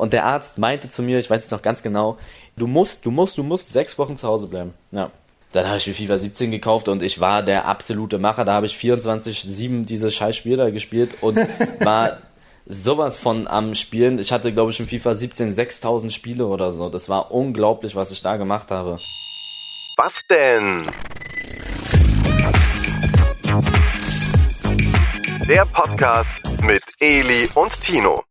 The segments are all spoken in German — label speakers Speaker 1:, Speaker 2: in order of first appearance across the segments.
Speaker 1: Und der Arzt meinte zu mir, ich weiß es noch ganz genau, du musst, du musst, du musst sechs Wochen zu Hause bleiben. Ja. Dann habe ich mir FIFA 17 gekauft und ich war der absolute Macher. Da habe ich 24-7 dieses scheiß Spiel da gespielt und war sowas von am Spielen. Ich hatte, glaube ich, in FIFA 17 6000 Spiele oder so. Das war unglaublich, was ich da gemacht habe.
Speaker 2: Was denn? Der Podcast mit Eli und Tino.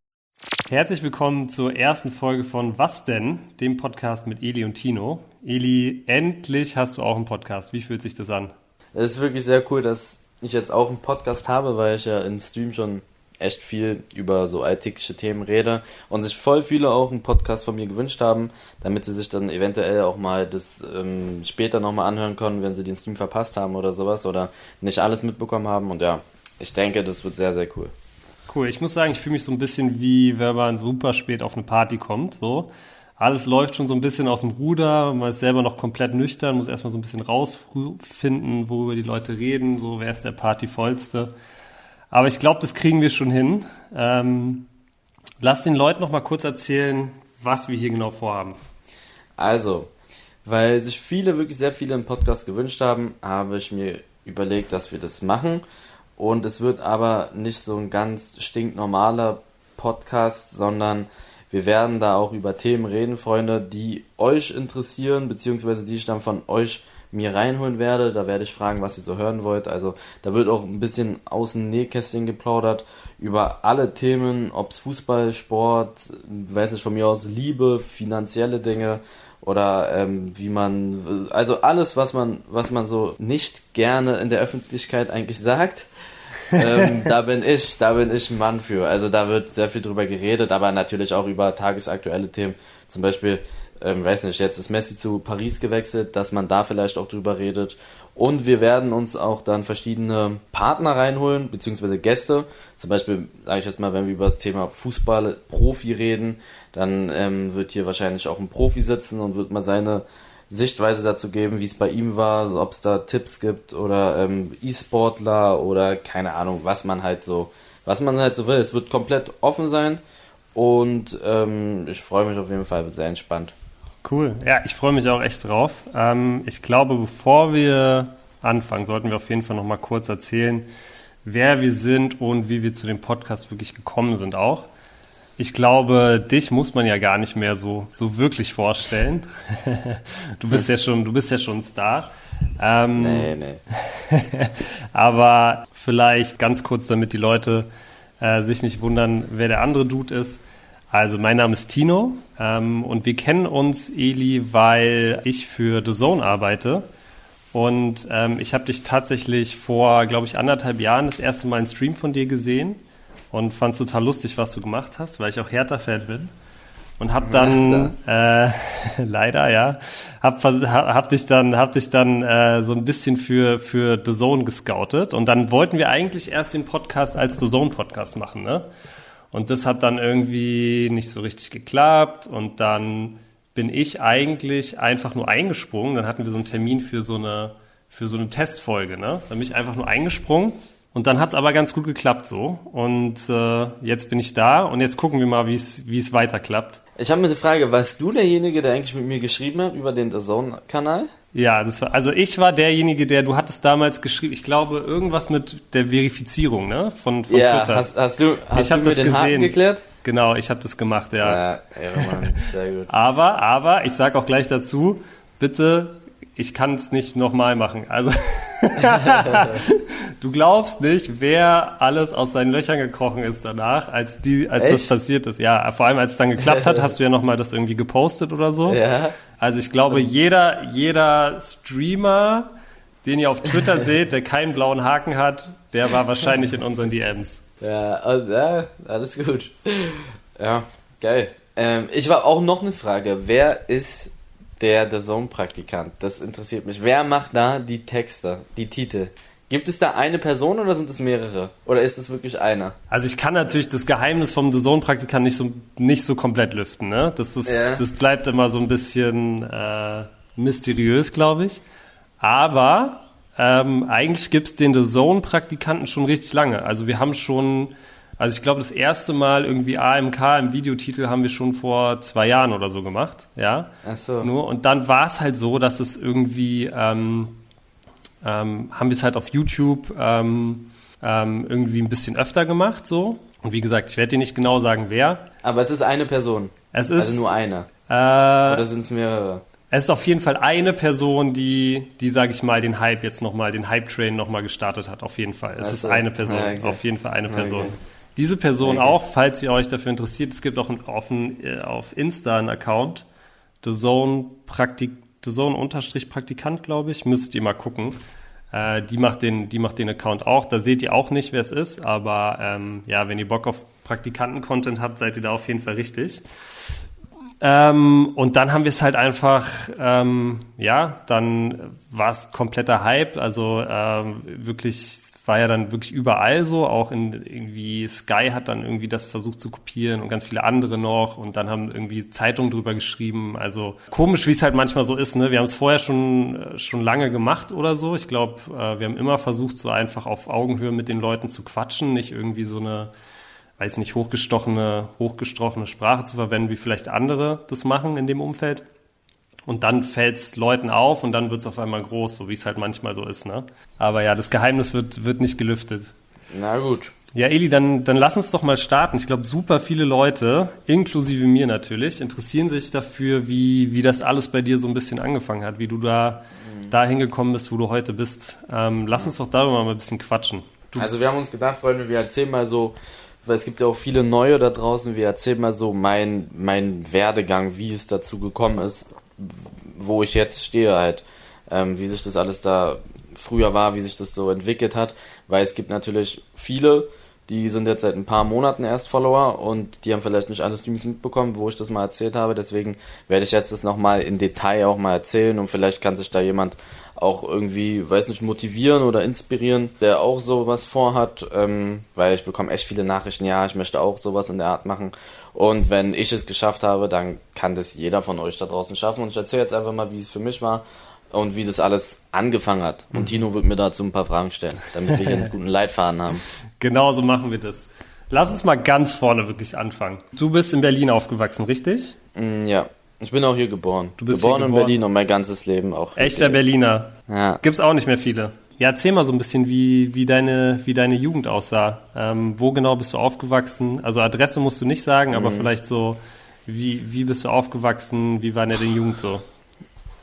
Speaker 3: Herzlich willkommen zur ersten Folge von Was denn? Dem Podcast mit Eli und Tino. Eli, endlich hast du auch einen Podcast. Wie fühlt sich das an?
Speaker 1: Es ist wirklich sehr cool, dass ich jetzt auch einen Podcast habe, weil ich ja im Stream schon echt viel über so alltägliche Themen rede und sich voll viele auch einen Podcast von mir gewünscht haben, damit sie sich dann eventuell auch mal das ähm, später nochmal anhören können, wenn sie den Stream verpasst haben oder sowas oder nicht alles mitbekommen haben. Und ja, ich denke, das wird sehr, sehr cool.
Speaker 3: Cool. Ich muss sagen, ich fühle mich so ein bisschen wie, wenn man super spät auf eine Party kommt. So. Alles läuft schon so ein bisschen aus dem Ruder, man ist selber noch komplett nüchtern, muss erstmal so ein bisschen rausfinden, worüber die Leute reden, so wer ist der Partyvollste. Aber ich glaube, das kriegen wir schon hin. Ähm, lass den Leuten noch mal kurz erzählen, was wir hier genau vorhaben.
Speaker 1: Also, weil sich viele, wirklich sehr viele im Podcast gewünscht haben, habe ich mir überlegt, dass wir das machen. Und es wird aber nicht so ein ganz stinknormaler Podcast, sondern wir werden da auch über Themen reden, Freunde, die euch interessieren, beziehungsweise die ich dann von euch mir reinholen werde. Da werde ich fragen, was ihr so hören wollt. Also da wird auch ein bisschen außen Nähkästchen geplaudert über alle Themen, ob es Fußball, Sport, weiß nicht von mir aus, Liebe, finanzielle Dinge oder ähm, wie man, also alles, was man, was man so nicht gerne in der Öffentlichkeit eigentlich sagt. ähm, da bin ich, da bin ich ein Mann für. Also da wird sehr viel drüber geredet, aber natürlich auch über tagesaktuelle Themen. Zum Beispiel ähm, weiß nicht, jetzt ist Messi zu Paris gewechselt, dass man da vielleicht auch drüber redet. Und wir werden uns auch dann verschiedene Partner reinholen, beziehungsweise Gäste. Zum Beispiel, sage ich jetzt mal, wenn wir über das Thema Fußball, Profi reden, dann ähm, wird hier wahrscheinlich auch ein Profi sitzen und wird mal seine Sichtweise dazu geben, wie es bei ihm war, ob es da Tipps gibt oder ähm, E-Sportler oder keine Ahnung, was man halt so, was man halt so will. Es wird komplett offen sein und ähm, ich freue mich auf jeden Fall, wird sehr entspannt.
Speaker 3: Cool. Ja, ich freue mich auch echt drauf. Ähm, ich glaube, bevor wir anfangen, sollten wir auf jeden Fall noch mal kurz erzählen, wer wir sind und wie wir zu dem Podcast wirklich gekommen sind auch. Ich glaube, dich muss man ja gar nicht mehr so, so wirklich vorstellen. du bist ja schon, du bist ja schon ein Star.
Speaker 1: Ähm, nee, nee.
Speaker 3: aber vielleicht ganz kurz, damit die Leute äh, sich nicht wundern, wer der andere Dude ist. Also mein Name ist Tino ähm, und wir kennen uns, Eli, weil ich für The Zone arbeite. Und ähm, ich habe dich tatsächlich vor, glaube ich, anderthalb Jahren das erste Mal einen Stream von dir gesehen und fand es total lustig, was du gemacht hast, weil ich auch Hertha-Fan bin. Und hab dann äh, leider ja hab, hab dich dann hab dich dann äh, so ein bisschen für für The Zone gescoutet und dann wollten wir eigentlich erst den Podcast als The Zone Podcast machen ne und das hat dann irgendwie nicht so richtig geklappt und dann bin ich eigentlich einfach nur eingesprungen. Dann hatten wir so einen Termin für so eine, für so eine Testfolge, ne? Dann bin ich einfach nur eingesprungen und dann hat es aber ganz gut geklappt so. Und äh, jetzt bin ich da und jetzt gucken wir mal, wie es weiter klappt.
Speaker 1: Ich habe mir die Frage, warst du derjenige, der eigentlich mit mir geschrieben hat über den Zone-Kanal?
Speaker 3: Ja, das war, also ich war derjenige, der, du hattest damals geschrieben, ich glaube, irgendwas mit der Verifizierung, ne? Von, von
Speaker 1: ja, Twitter. Hast, hast du, hast
Speaker 3: ich habe das
Speaker 1: den
Speaker 3: gesehen.
Speaker 1: geklärt?
Speaker 3: Genau, ich habe das gemacht, ja.
Speaker 1: Ja, ja Mann, sehr gut.
Speaker 3: aber, aber, ich sag auch gleich dazu, bitte, ich kann es nicht nochmal machen. Also, du glaubst nicht, wer alles aus seinen Löchern gekrochen ist danach, als die, als Echt? das passiert ist. Ja, vor allem als es dann geklappt hat, hast du ja nochmal das irgendwie gepostet oder so.
Speaker 1: Ja.
Speaker 3: Also ich glaube, jeder, jeder Streamer, den ihr auf Twitter seht, der keinen blauen Haken hat, der war wahrscheinlich in unseren DMs.
Speaker 1: Ja, also, ja alles gut. Ja, geil. Ähm, ich war auch noch eine Frage. Wer ist der The Zone-Praktikant? Das interessiert mich. Wer macht da die Texte, die Titel? Gibt es da eine Person oder sind es mehrere? Oder ist es wirklich einer?
Speaker 3: Also ich kann natürlich das Geheimnis vom The Zone-Praktikant nicht so, nicht so komplett lüften. Ne? Das, ist, ja. das bleibt immer so ein bisschen äh, mysteriös, glaube ich. Aber ähm, eigentlich gibt es den The Zone-Praktikanten schon richtig lange. Also wir haben schon Also ich glaube, das erste Mal irgendwie AMK im Videotitel haben wir schon vor zwei Jahren oder so gemacht, ja.
Speaker 1: Ach so.
Speaker 3: Nur, und dann war es halt so, dass es irgendwie, ähm, ähm, haben wir es halt auf YouTube ähm, ähm, irgendwie ein bisschen öfter gemacht, so. Und wie gesagt, ich werde dir nicht genau sagen, wer.
Speaker 1: Aber es ist eine Person.
Speaker 3: Es ist,
Speaker 1: Also nur eine.
Speaker 3: äh,
Speaker 1: Oder sind es mehrere?
Speaker 3: es ist auf jeden Fall eine Person, die, die sage ich mal, den Hype jetzt nochmal, den Hype-Train nochmal gestartet hat. Auf jeden Fall. Es
Speaker 1: Ach
Speaker 3: ist eine Person.
Speaker 1: Ja, okay.
Speaker 3: Auf jeden Fall eine Person.
Speaker 1: Okay.
Speaker 3: Diese Person
Speaker 1: Okay.
Speaker 3: auch, falls ihr euch dafür interessiert, es gibt auch ein, auf, äh, auf Insta einen Account, The Zone Praktik, The Zone Unterstrich Praktikant, glaube ich, müsstet ihr mal gucken. Äh, die macht den, die macht den Account auch. Da seht ihr auch nicht, wer es ist, aber ähm, ja, wenn ihr Bock auf Praktikanten-Content habt, seid ihr da auf jeden Fall richtig. Ähm, und dann haben wir es halt einfach, ähm, ja, dann war es kompletter Hype. Also ähm, wirklich, war ja dann wirklich überall so. Auch in irgendwie Sky hat dann irgendwie das versucht zu kopieren und ganz viele andere noch. Und dann haben irgendwie Zeitungen drüber geschrieben. Also komisch, wie es halt manchmal so ist. Ne? Wir haben es vorher schon äh, schon lange gemacht oder so. Ich glaube, äh, wir haben immer versucht, so einfach auf Augenhöhe mit den Leuten zu quatschen, nicht irgendwie so eine weiß nicht, hochgestochene, hochgestrochene Sprache zu verwenden, wie vielleicht andere das machen in dem Umfeld. Und dann fällt's Leuten auf und dann wird's auf einmal groß, so wie es halt manchmal so ist, ne? Aber ja, das Geheimnis wird, wird nicht gelüftet.
Speaker 1: Na gut.
Speaker 3: Ja, Eli, dann, dann lass uns doch mal starten. Ich glaube, super viele Leute, inklusive mir natürlich, interessieren sich dafür, wie, wie das alles bei dir so ein bisschen angefangen hat, wie du da da hingekommen bist, wo du heute bist. Ähm, lass uns doch darüber mal ein bisschen quatschen.
Speaker 1: Also wir haben uns gedacht, Freunde, wir erzählen mal so, weil es gibt ja auch viele Neue da draußen, wir erzählen mal so mein, mein Werdegang, wie es dazu gekommen ist, wo ich jetzt stehe halt, ähm, wie sich das alles da früher war, wie sich das so entwickelt hat, weil es gibt natürlich viele, die sind jetzt seit ein paar Monaten erst Follower und die haben vielleicht nicht alles Streams mitbekommen, wo ich das mal erzählt habe. Deswegen werde ich jetzt das nochmal in Detail auch mal erzählen und vielleicht kann sich da jemand auch irgendwie, weiß nicht, motivieren oder inspirieren, der auch sowas vorhat, ähm, weil ich bekomme echt viele Nachrichten, ja, ich möchte auch sowas in der Art machen. Und wenn ich es geschafft habe, dann kann das jeder von euch da draußen schaffen. Und ich erzähle jetzt einfach mal, wie es für mich war und wie das alles angefangen hat. Und Tino wird mir dazu ein paar Fragen stellen, damit wir hier einen guten Leitfaden haben.
Speaker 3: Genau so machen wir das. Lass uns mal ganz vorne wirklich anfangen. Du bist in Berlin aufgewachsen, richtig?
Speaker 1: Mm, Ja, ich bin auch hier geboren.
Speaker 3: Du bist
Speaker 1: geboren
Speaker 3: hier
Speaker 1: in
Speaker 3: geboren?
Speaker 1: Berlin und mein ganzes Leben auch.
Speaker 3: Echter Berliner.
Speaker 1: Ja.
Speaker 3: Gibt's auch nicht mehr viele. Ja, erzähl mal so ein bisschen, wie, wie, deine, wie deine Jugend aussah. Ähm, wo genau bist du aufgewachsen? Also Adresse musst du nicht sagen, aber vielleicht so, wie, wie bist du aufgewachsen? Wie war deine Jugend so?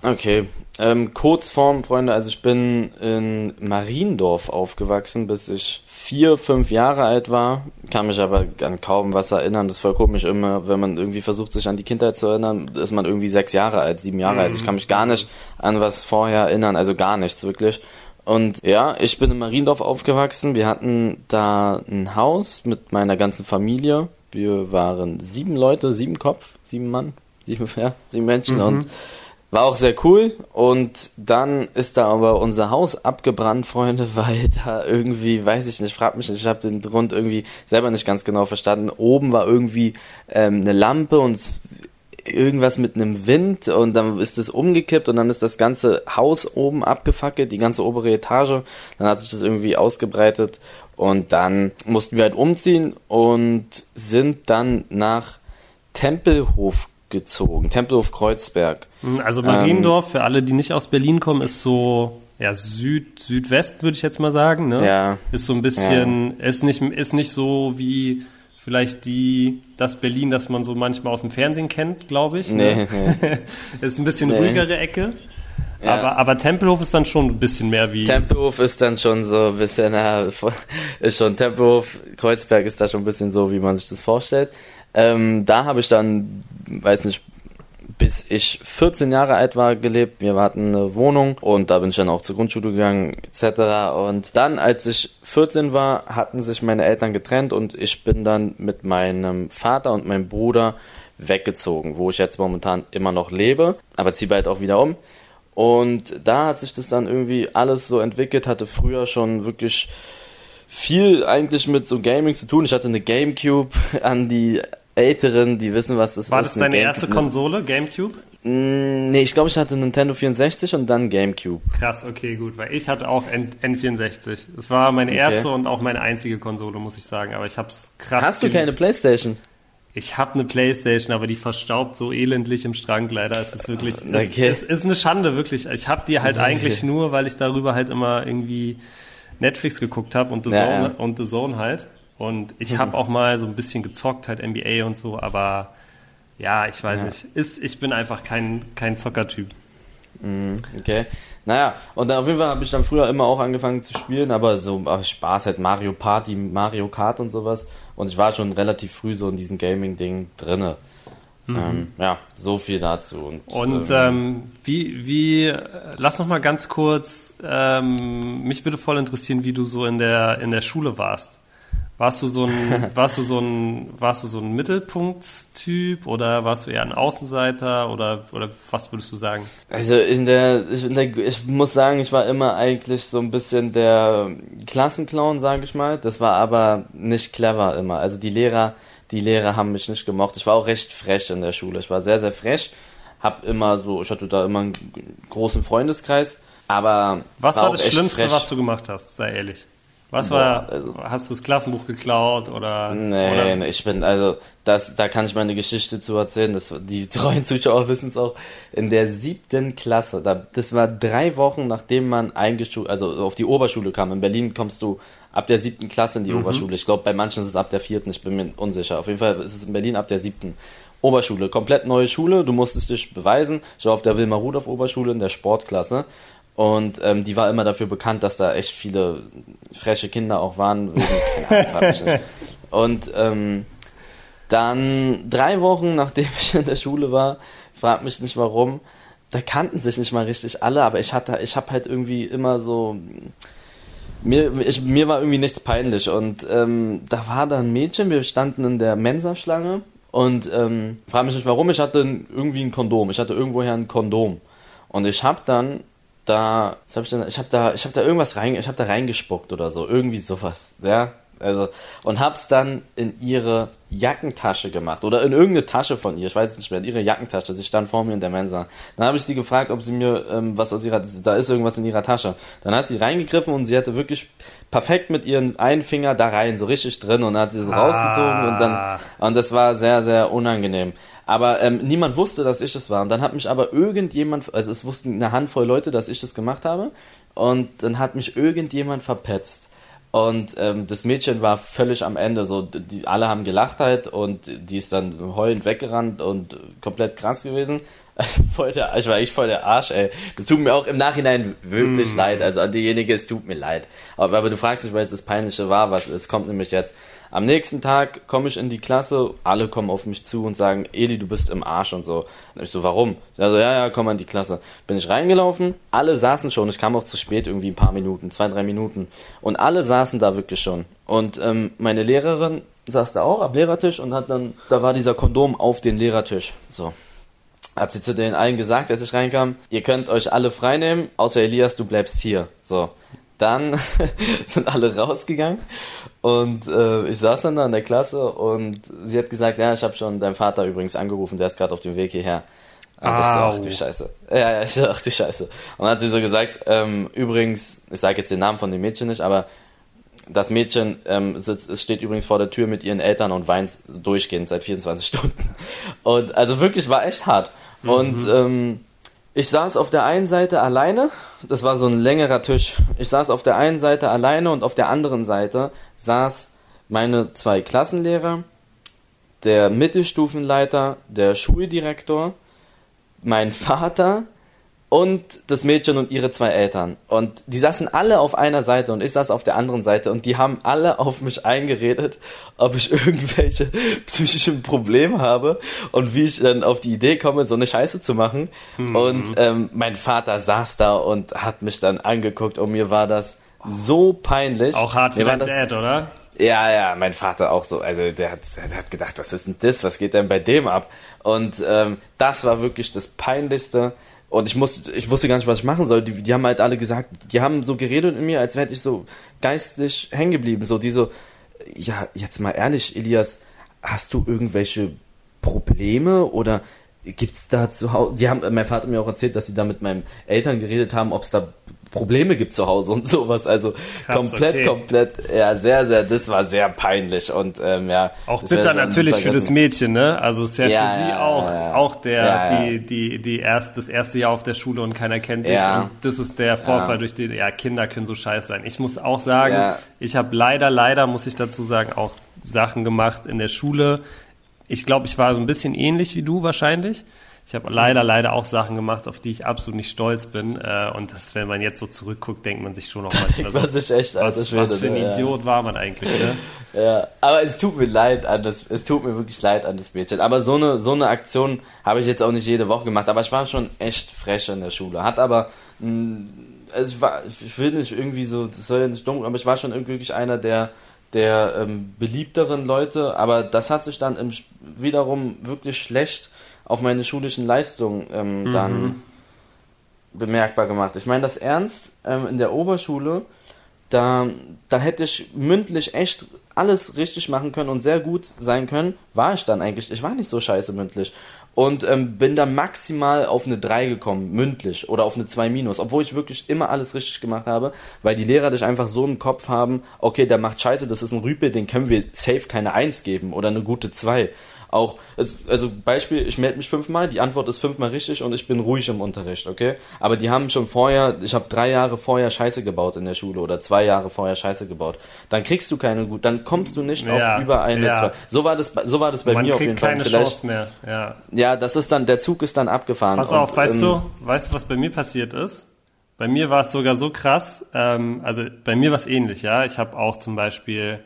Speaker 1: Okay, ähm, Kurzform, Freunde, also ich bin in Mariendorf aufgewachsen, bis ich vier, fünf Jahre alt war, kann mich aber an kaum was erinnern. Das ist voll komisch immer, wenn man irgendwie versucht, sich an die Kindheit zu erinnern, ist man irgendwie sechs Jahre alt, sieben Jahre alt. Ich kann mich gar nicht an was vorher erinnern, also gar nichts wirklich. Und ja, ich bin in Mariendorf aufgewachsen. Wir hatten da ein Haus mit meiner ganzen Familie. Wir waren sieben Leute, sieben Kopf, sieben Mann, sieben, ja, sieben Menschen und war auch sehr cool und dann ist da aber unser Haus abgebrannt, Freunde, weil da irgendwie, weiß ich nicht, frag mich nicht, ich habe den Grund irgendwie selber nicht ganz genau verstanden. Oben war irgendwie ähm, eine Lampe und irgendwas mit einem Wind und dann ist es umgekippt und dann ist das ganze Haus oben abgefackelt, die ganze obere Etage. Dann hat sich das irgendwie ausgebreitet und dann mussten wir halt umziehen und sind dann nach Tempelhof gezogen, Tempelhof Kreuzberg.
Speaker 3: Also Mariendorf, für alle, die nicht aus Berlin kommen, ist so ja, Süd, Südwest, würde ich jetzt mal sagen. Ne?
Speaker 1: Ja.
Speaker 3: Ist so ein bisschen, ist, nicht, ist nicht so wie vielleicht die, das Berlin, das man so manchmal aus dem Fernsehen kennt, glaube ich. Ne?
Speaker 1: Nee,
Speaker 3: ist ein bisschen
Speaker 1: Nee.
Speaker 3: ruhigere Ecke.
Speaker 1: Ja.
Speaker 3: Aber, aber Tempelhof ist dann schon ein bisschen mehr wie.
Speaker 1: Tempelhof ist dann schon so ein bisschen, ja, ist schon Tempelhof, Kreuzberg ist da schon ein bisschen so, wie man sich das vorstellt. Ähm, da habe ich dann, weiß nicht, bis ich 14 Jahre alt war gelebt. Wir hatten eine Wohnung und da bin ich dann auch zur Grundschule gegangen etc. Und dann, als ich 14 war, hatten sich meine Eltern getrennt und ich bin dann mit meinem Vater und meinem Bruder weggezogen, wo ich jetzt momentan immer noch lebe, aber ziehe bald auch wieder um. Und da hat sich das dann irgendwie alles so entwickelt, hatte früher schon wirklich viel eigentlich mit so Gaming zu tun. Ich hatte eine Gamecube an die Älteren, die wissen, was das
Speaker 3: War
Speaker 1: ist.
Speaker 3: das
Speaker 1: eine
Speaker 3: deine
Speaker 1: Game-
Speaker 3: erste Konsole, Gamecube?
Speaker 1: Mm, Nee, ich glaube, ich hatte Nintendo 64 und dann Gamecube.
Speaker 3: Krass, okay, gut, weil ich hatte auch N N64. Es war meine
Speaker 1: Okay.
Speaker 3: erste und auch meine einzige Konsole, muss ich sagen, aber ich hab's krass
Speaker 1: Hast du keine Playstation?
Speaker 3: Ich habe eine Playstation, aber die verstaubt so elendlich im Schrank leider. Es ist wirklich,
Speaker 1: Okay.
Speaker 3: es, es ist eine Schande wirklich. Ich habe die halt eigentlich nur, weil ich darüber halt immer irgendwie Netflix geguckt habe und The
Speaker 1: Ja,
Speaker 3: Zone
Speaker 1: ja.
Speaker 3: Und The Zone halt. Und ich habe auch mal so ein bisschen gezockt, halt NBA und so, aber ja, ich weiß
Speaker 1: Ja.
Speaker 3: nicht. Ist, ich bin einfach kein, kein Zockertyp.
Speaker 1: Okay. Naja, und dann auf jeden Fall habe ich dann früher immer auch angefangen zu spielen, aber so aus Spaß halt Mario Party, Mario Kart und sowas. Und ich war schon relativ früh so in diesem Gaming-Ding drinne. Ähm, ja, so viel dazu. Und,
Speaker 3: Mhm. Und
Speaker 1: ähm,
Speaker 3: ähm, wie, wie, äh, lass noch mal ganz kurz, ähm, mich würde voll interessieren, wie du so in der, in der Schule warst. Warst du so ein, warst du so ein, warst du so ein Mittelpunktstyp oder warst du eher ein Außenseiter oder, oder was würdest du sagen?
Speaker 1: Also in der, ich, in der, ich muss sagen, ich war immer eigentlich so ein bisschen der Klassenclown, sage ich mal. Das war aber nicht clever immer. Also die Lehrer, die Lehrer haben mich nicht gemocht. Ich war auch recht frech in der Schule. Ich war sehr, sehr frech. Hab immer so, ich hatte da immer einen großen Freundeskreis. Aber
Speaker 3: Was war
Speaker 1: auch
Speaker 3: das Schlimmste,
Speaker 1: frech.
Speaker 3: was du gemacht hast? Sei ehrlich. Was
Speaker 1: Boah,
Speaker 3: war,
Speaker 1: also-
Speaker 3: hast du das Klassenbuch geklaut oder?
Speaker 1: Nee,
Speaker 3: oder?
Speaker 1: nee, ich bin, also, das, da kann ich meine Geschichte zu erzählen. Das, die treuen Zuschauer wissen es auch. In der siebten Klasse, da, das war drei Wochen, nachdem man eingeschult, also auf die Oberschule kam. In Berlin kommst du ab der siebten Klasse in die Oberschule. Ich glaube, bei manchen ist es ab der vierten, ich bin mir unsicher. Auf jeden Fall ist es in Berlin ab der siebten. Oberschule, komplett neue Schule, du musstest dich beweisen. Ich war auf der Wilma Rudolph Oberschule in der Sportklasse. Und ähm, die war immer dafür bekannt, dass da echt viele freche Kinder auch waren. Und ähm, dann drei Wochen, nachdem ich in der Schule war, frag mich nicht warum, da kannten sich nicht mal richtig alle, aber ich hatte, ich habe halt irgendwie immer so, mir, ich, mir war irgendwie nichts peinlich und ähm, da war da ein Mädchen, wir standen in der Mensaschlange und ähm, frag mich nicht warum, ich hatte irgendwie ein Kondom, ich hatte irgendwoher ein Kondom und ich habe dann da, was hab ich denn, ich habe da, ich habe da irgendwas rein, ich habe da reingespuckt oder so, irgendwie sowas, ja, also und hab's dann in ihre Jackentasche gemacht oder in irgendeine Tasche von ihr, ich weiß es nicht mehr, in ihre Jackentasche. Sie stand vor mir in der Mensa. Dann habe ich sie gefragt, ob sie mir ähm, was aus ihrer, da ist irgendwas in ihrer Tasche. Dann hat sie reingegriffen und sie hatte wirklich perfekt mit ihren einen Finger da rein, so richtig drin und dann hat sie es rausgezogen und dann und das war sehr sehr unangenehm. Aber ähm, niemand wusste, dass ich es war. Und dann hat mich aber irgendjemand, also es wussten eine Handvoll Leute, dass ich das gemacht habe. Und dann hat mich irgendjemand verpetzt. Und ähm, das Mädchen war völlig am Ende. So, die alle haben gelacht halt und die ist dann heulend weggerannt und komplett krass gewesen. voll der, ich war echt voll der Arsch, ey. Das tut mir auch im Nachhinein wirklich leid. Also an diejenige, es tut mir leid. Aber, aber du fragst dich, weil es das Peinliche war, was es kommt nämlich jetzt. Am nächsten Tag komme ich in die Klasse, alle kommen auf mich zu und sagen, Eli, du bist im Arsch und so. Und ich so, warum? Also, ja, ja, komm in die Klasse. Bin ich reingelaufen, alle saßen schon, ich kam auch zu spät, irgendwie ein paar Minuten, zwei, drei Minuten. Und alle saßen da wirklich schon. Und ähm, meine Lehrerin saß da auch am Lehrertisch und hat dann, da war dieser Kondom auf den Lehrertisch. So. Hat sie zu den allen gesagt, als ich reinkam, ihr könnt euch alle freinehmen, außer Elias, du bleibst hier. So. Dann sind alle rausgegangen und äh, ich saß dann da in der Klasse und sie hat gesagt, ja, ich habe schon deinen Vater übrigens angerufen, der ist gerade auf dem Weg hierher. Und ich so, ach du Scheiße. Ja, ja, ich so, ach du Scheiße. Und dann hat sie so gesagt, ähm, übrigens, ich sage jetzt den Namen von dem Mädchen nicht, aber das Mädchen ähm, sitzt, steht übrigens vor der Tür mit ihren Eltern und weint durchgehend seit 24 Stunden. Und also wirklich war echt hart. Und ähm, ich saß auf der einen Seite alleine, das war so ein längerer Tisch. Ich saß auf der einen Seite alleine und auf der anderen Seite saß meine zwei Klassenlehrer, der Mittelstufenleiter, der Schuldirektor, mein Vater und das Mädchen und ihre zwei Eltern. Und die saßen alle auf einer Seite und ich saß auf der anderen Seite und die haben alle auf mich eingeredet, ob ich irgendwelche psychischen Probleme habe und wie ich dann auf die Idee komme, so eine Scheiße zu machen. Und ähm, mein Vater saß da und hat mich dann angeguckt und mir war das so peinlich.
Speaker 3: Auch hart für dein Dad, oder?
Speaker 1: ja, ja, mein Vater auch so. Also der hat, der hat gedacht, was ist denn das? Was geht denn bei dem ab? Und ähm, das war wirklich das Peinlichste. Und ich musste, ich wusste gar nicht, was ich machen soll. Die, die haben halt alle gesagt, die haben so geredet in mir, als wäre ich so geistig hängen geblieben. So, die so, ja, jetzt mal ehrlich, Elias, hast du irgendwelche Probleme oder gibt's da zu Hause, die haben, mein Vater hat mir auch erzählt, dass sie da mit meinen Eltern geredet haben, ob es da Probleme gibt zu Hause und sowas. Also
Speaker 3: Krass,
Speaker 1: komplett,
Speaker 3: okay.
Speaker 1: komplett, ja, sehr, sehr, das war sehr peinlich und ähm, ja.
Speaker 3: Auch bitter natürlich für das. Mädchen, ne? Also es ist ja,
Speaker 1: Ja,
Speaker 3: für sie
Speaker 1: ja,
Speaker 3: auch,
Speaker 1: ja,
Speaker 3: auch der, die, die, die erst, das erste Jahr auf der Schule und keiner kennt dich. Und das ist der Vorfall, durch den, ja, Kinder können so scheiße sein. Ich muss auch sagen, ich habe leider, leider, muss ich dazu sagen, auch Sachen gemacht in der Schule. Ich glaube, ich war so ein bisschen ähnlich wie du wahrscheinlich. Ich habe leider, leider auch Sachen gemacht, auf die ich absolut nicht stolz bin. Äh, Und das, wenn man jetzt so zurückguckt, denkt man sich schon noch manchmal
Speaker 1: Denkt man
Speaker 3: so,
Speaker 1: sich echt, alter
Speaker 3: was,
Speaker 1: Schwede,
Speaker 3: was für ein?
Speaker 1: Ja.
Speaker 3: Idiot war man eigentlich, ne?
Speaker 1: Ja, aber es tut mir leid an das, es tut mir wirklich leid an das Mädchen. Aber so eine, so eine Aktion habe ich jetzt auch nicht jede Woche gemacht. Aber ich war schon echt frech in der Schule. Hat aber, mh, also ich war, ich will nicht irgendwie so, das soll ja nicht dumm, aber ich war schon irgendwie wirklich einer der, der ähm, beliebteren Leute. Aber das hat sich dann im, wiederum wirklich schlecht auf meine schulischen Leistungen ähm, dann bemerkbar gemacht. Ich meine das ernst, ähm, in der Oberschule, da, da hätte ich mündlich echt alles richtig machen können und sehr gut sein können. War ich dann eigentlich. Ich war nicht so scheiße mündlich. Und ähm, bin da maximal auf eine 3 gekommen, mündlich, oder auf eine 2 minus, obwohl ich wirklich immer alles richtig gemacht habe, weil die Lehrer dich einfach so im Kopf haben, okay, der macht scheiße, das ist ein Rüpel, den können wir safe keine 1 geben oder eine gute 2. Auch, also, also Beispiel, ich melde mich fünfmal, die Antwort ist fünfmal richtig und ich bin ruhig im Unterricht, okay? Aber die haben schon vorher, ich habe drei Jahre vorher Scheiße gebaut in der Schule oder zwei Jahre vorher Scheiße gebaut. Dann kriegst du keine gut, dann kommst du nicht
Speaker 3: Ja,
Speaker 1: auf über eine,
Speaker 3: ja.
Speaker 1: zwei. So war das, bei- so war das bei
Speaker 3: man
Speaker 1: mir auf
Speaker 3: kriegt
Speaker 1: jeden Fall.
Speaker 3: keine
Speaker 1: Vielleicht,
Speaker 3: Chance mehr, ja.
Speaker 1: ja, das ist dann, der Zug ist dann abgefahren.
Speaker 3: Pass auf,
Speaker 1: Und,
Speaker 3: weißt
Speaker 1: ähm,
Speaker 3: du, weißt du, was bei mir passiert ist? Bei mir war es sogar so krass, ähm, also bei mir war es ähnlich, ja. Ich habe auch zum Beispiel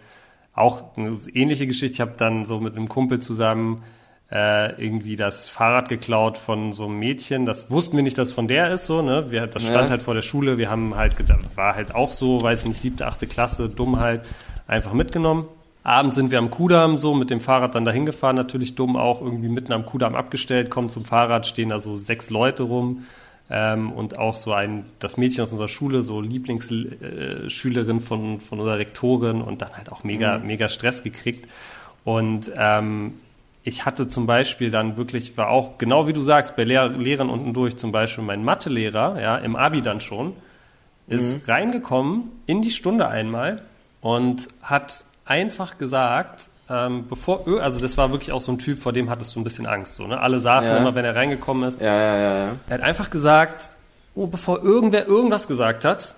Speaker 3: auch eine ähnliche Geschichte. Ich habe dann so mit einem Kumpel zusammen äh, irgendwie das Fahrrad geklaut von so einem Mädchen. Das wussten wir nicht, dass von der ist, so, ne? Wir, das stand
Speaker 1: Ja.
Speaker 3: halt vor der Schule. Wir haben halt gedacht, war halt auch so, weiß nicht, siebte, achte Klasse, dumm halt, einfach mitgenommen. Abends sind wir am Kudamm so mit dem Fahrrad dann dahin gefahren, natürlich dumm auch irgendwie mitten am Kudamm abgestellt, kommen zum Fahrrad, stehen da so sechs Leute rum ähm, und auch so ein, das Mädchen aus unserer Schule, so Lieblingsschülerin von, von unserer Rektorin und dann halt auch mega, mega Stress gekriegt. Und ähm, ich hatte zum Beispiel dann wirklich, war auch genau wie du sagst, bei Lehr Lehrern unten durch zum Beispiel mein Mathelehrer, ja, im Abi dann schon, ist reingekommen in die Stunde einmal und hat einfach gesagt, ähm, bevor, also das war wirklich auch so ein Typ, vor dem hattest du ein bisschen Angst, so, ne? Alle saßen
Speaker 1: Ja.
Speaker 3: immer, wenn er reingekommen ist.
Speaker 1: Ja, ja, ja, ja.
Speaker 3: Er hat einfach gesagt, oh, bevor irgendwer irgendwas gesagt hat,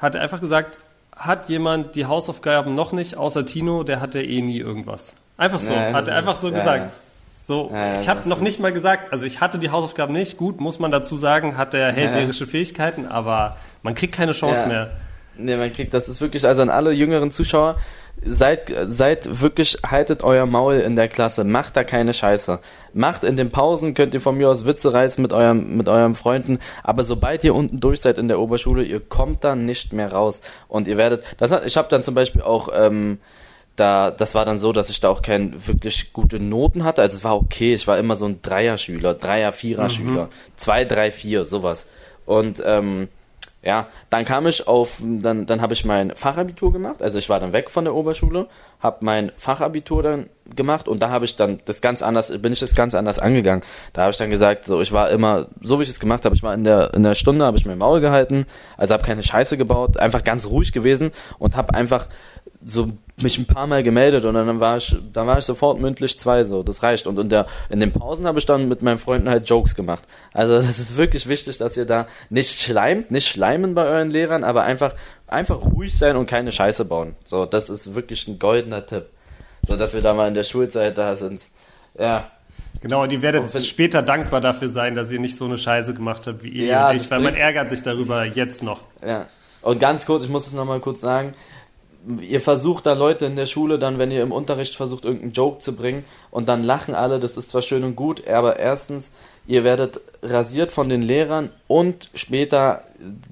Speaker 3: hat er einfach gesagt, hat jemand die Hausaufgaben noch nicht, außer Tino, der hat ja eh nie irgendwas. Einfach so,
Speaker 1: Ja,
Speaker 3: hat er einfach so
Speaker 1: ja,
Speaker 3: gesagt. So, ich habe noch nicht mal gesagt, also ich hatte die Hausaufgaben nicht, gut, muss man dazu sagen, hat er hellseherische Fähigkeiten, aber man kriegt keine Chance mehr.
Speaker 1: Nee, man kriegt, das ist wirklich, also an alle jüngeren Zuschauer, seid, seid wirklich, haltet euer Maul in der Klasse, macht da keine Scheiße. Macht in den Pausen, könnt ihr von mir aus Witze reißen mit eurem, mit euren Freunden, aber sobald ihr unten durch seid in der Oberschule, ihr kommt dann nicht mehr raus und ihr werdet, das hat, ich habe dann zum Beispiel auch, ähm, da, das war dann so, dass ich da auch keine wirklich gute Noten hatte. Also es war okay, ich war immer so ein Dreier-Schüler, Dreier-, Vierer-Schüler, zwei, drei, vier, sowas. Und ähm, ja, dann kam ich auf, dann, dann habe ich mein Fachabitur gemacht. Also ich war dann weg von der Oberschule, habe mein Fachabitur dann gemacht und da habe ich dann das ganz anders, bin ich das ganz anders angegangen. Da habe ich dann gesagt, so ich war immer, so wie ich es gemacht habe, ich war in der in der Stunde, habe ich mein Maul gehalten, also habe keine Scheiße gebaut, einfach ganz ruhig gewesen und habe einfach so mich ein paar Mal gemeldet und dann war ich, dann war ich sofort mündlich zwei so, das reicht. Und in der, in den Pausen habe ich dann mit meinen Freunden halt Jokes gemacht. Also das ist wirklich wichtig, dass ihr da nicht schleimt, nicht schleimen bei euren Lehrern, aber einfach, einfach ruhig sein und keine Scheiße bauen. So, das ist wirklich ein goldener Tipp. So, dass wir da mal in der Schulzeit da sind. Ja.
Speaker 3: Genau, und ihr werdet
Speaker 1: Und
Speaker 3: später dankbar dafür sein, dass ihr nicht so eine Scheiße gemacht habt wie ihr
Speaker 1: Ja,
Speaker 3: und ich, weil man ärgert sich darüber jetzt noch.
Speaker 1: Ja. Und ganz kurz, ich muss es nochmal kurz sagen. Ihr versucht da Leute in der Schule dann, wenn ihr im Unterricht versucht, irgendeinen Joke zu bringen und dann lachen alle, das ist zwar schön und gut, aber erstens, ihr werdet rasiert von den Lehrern und später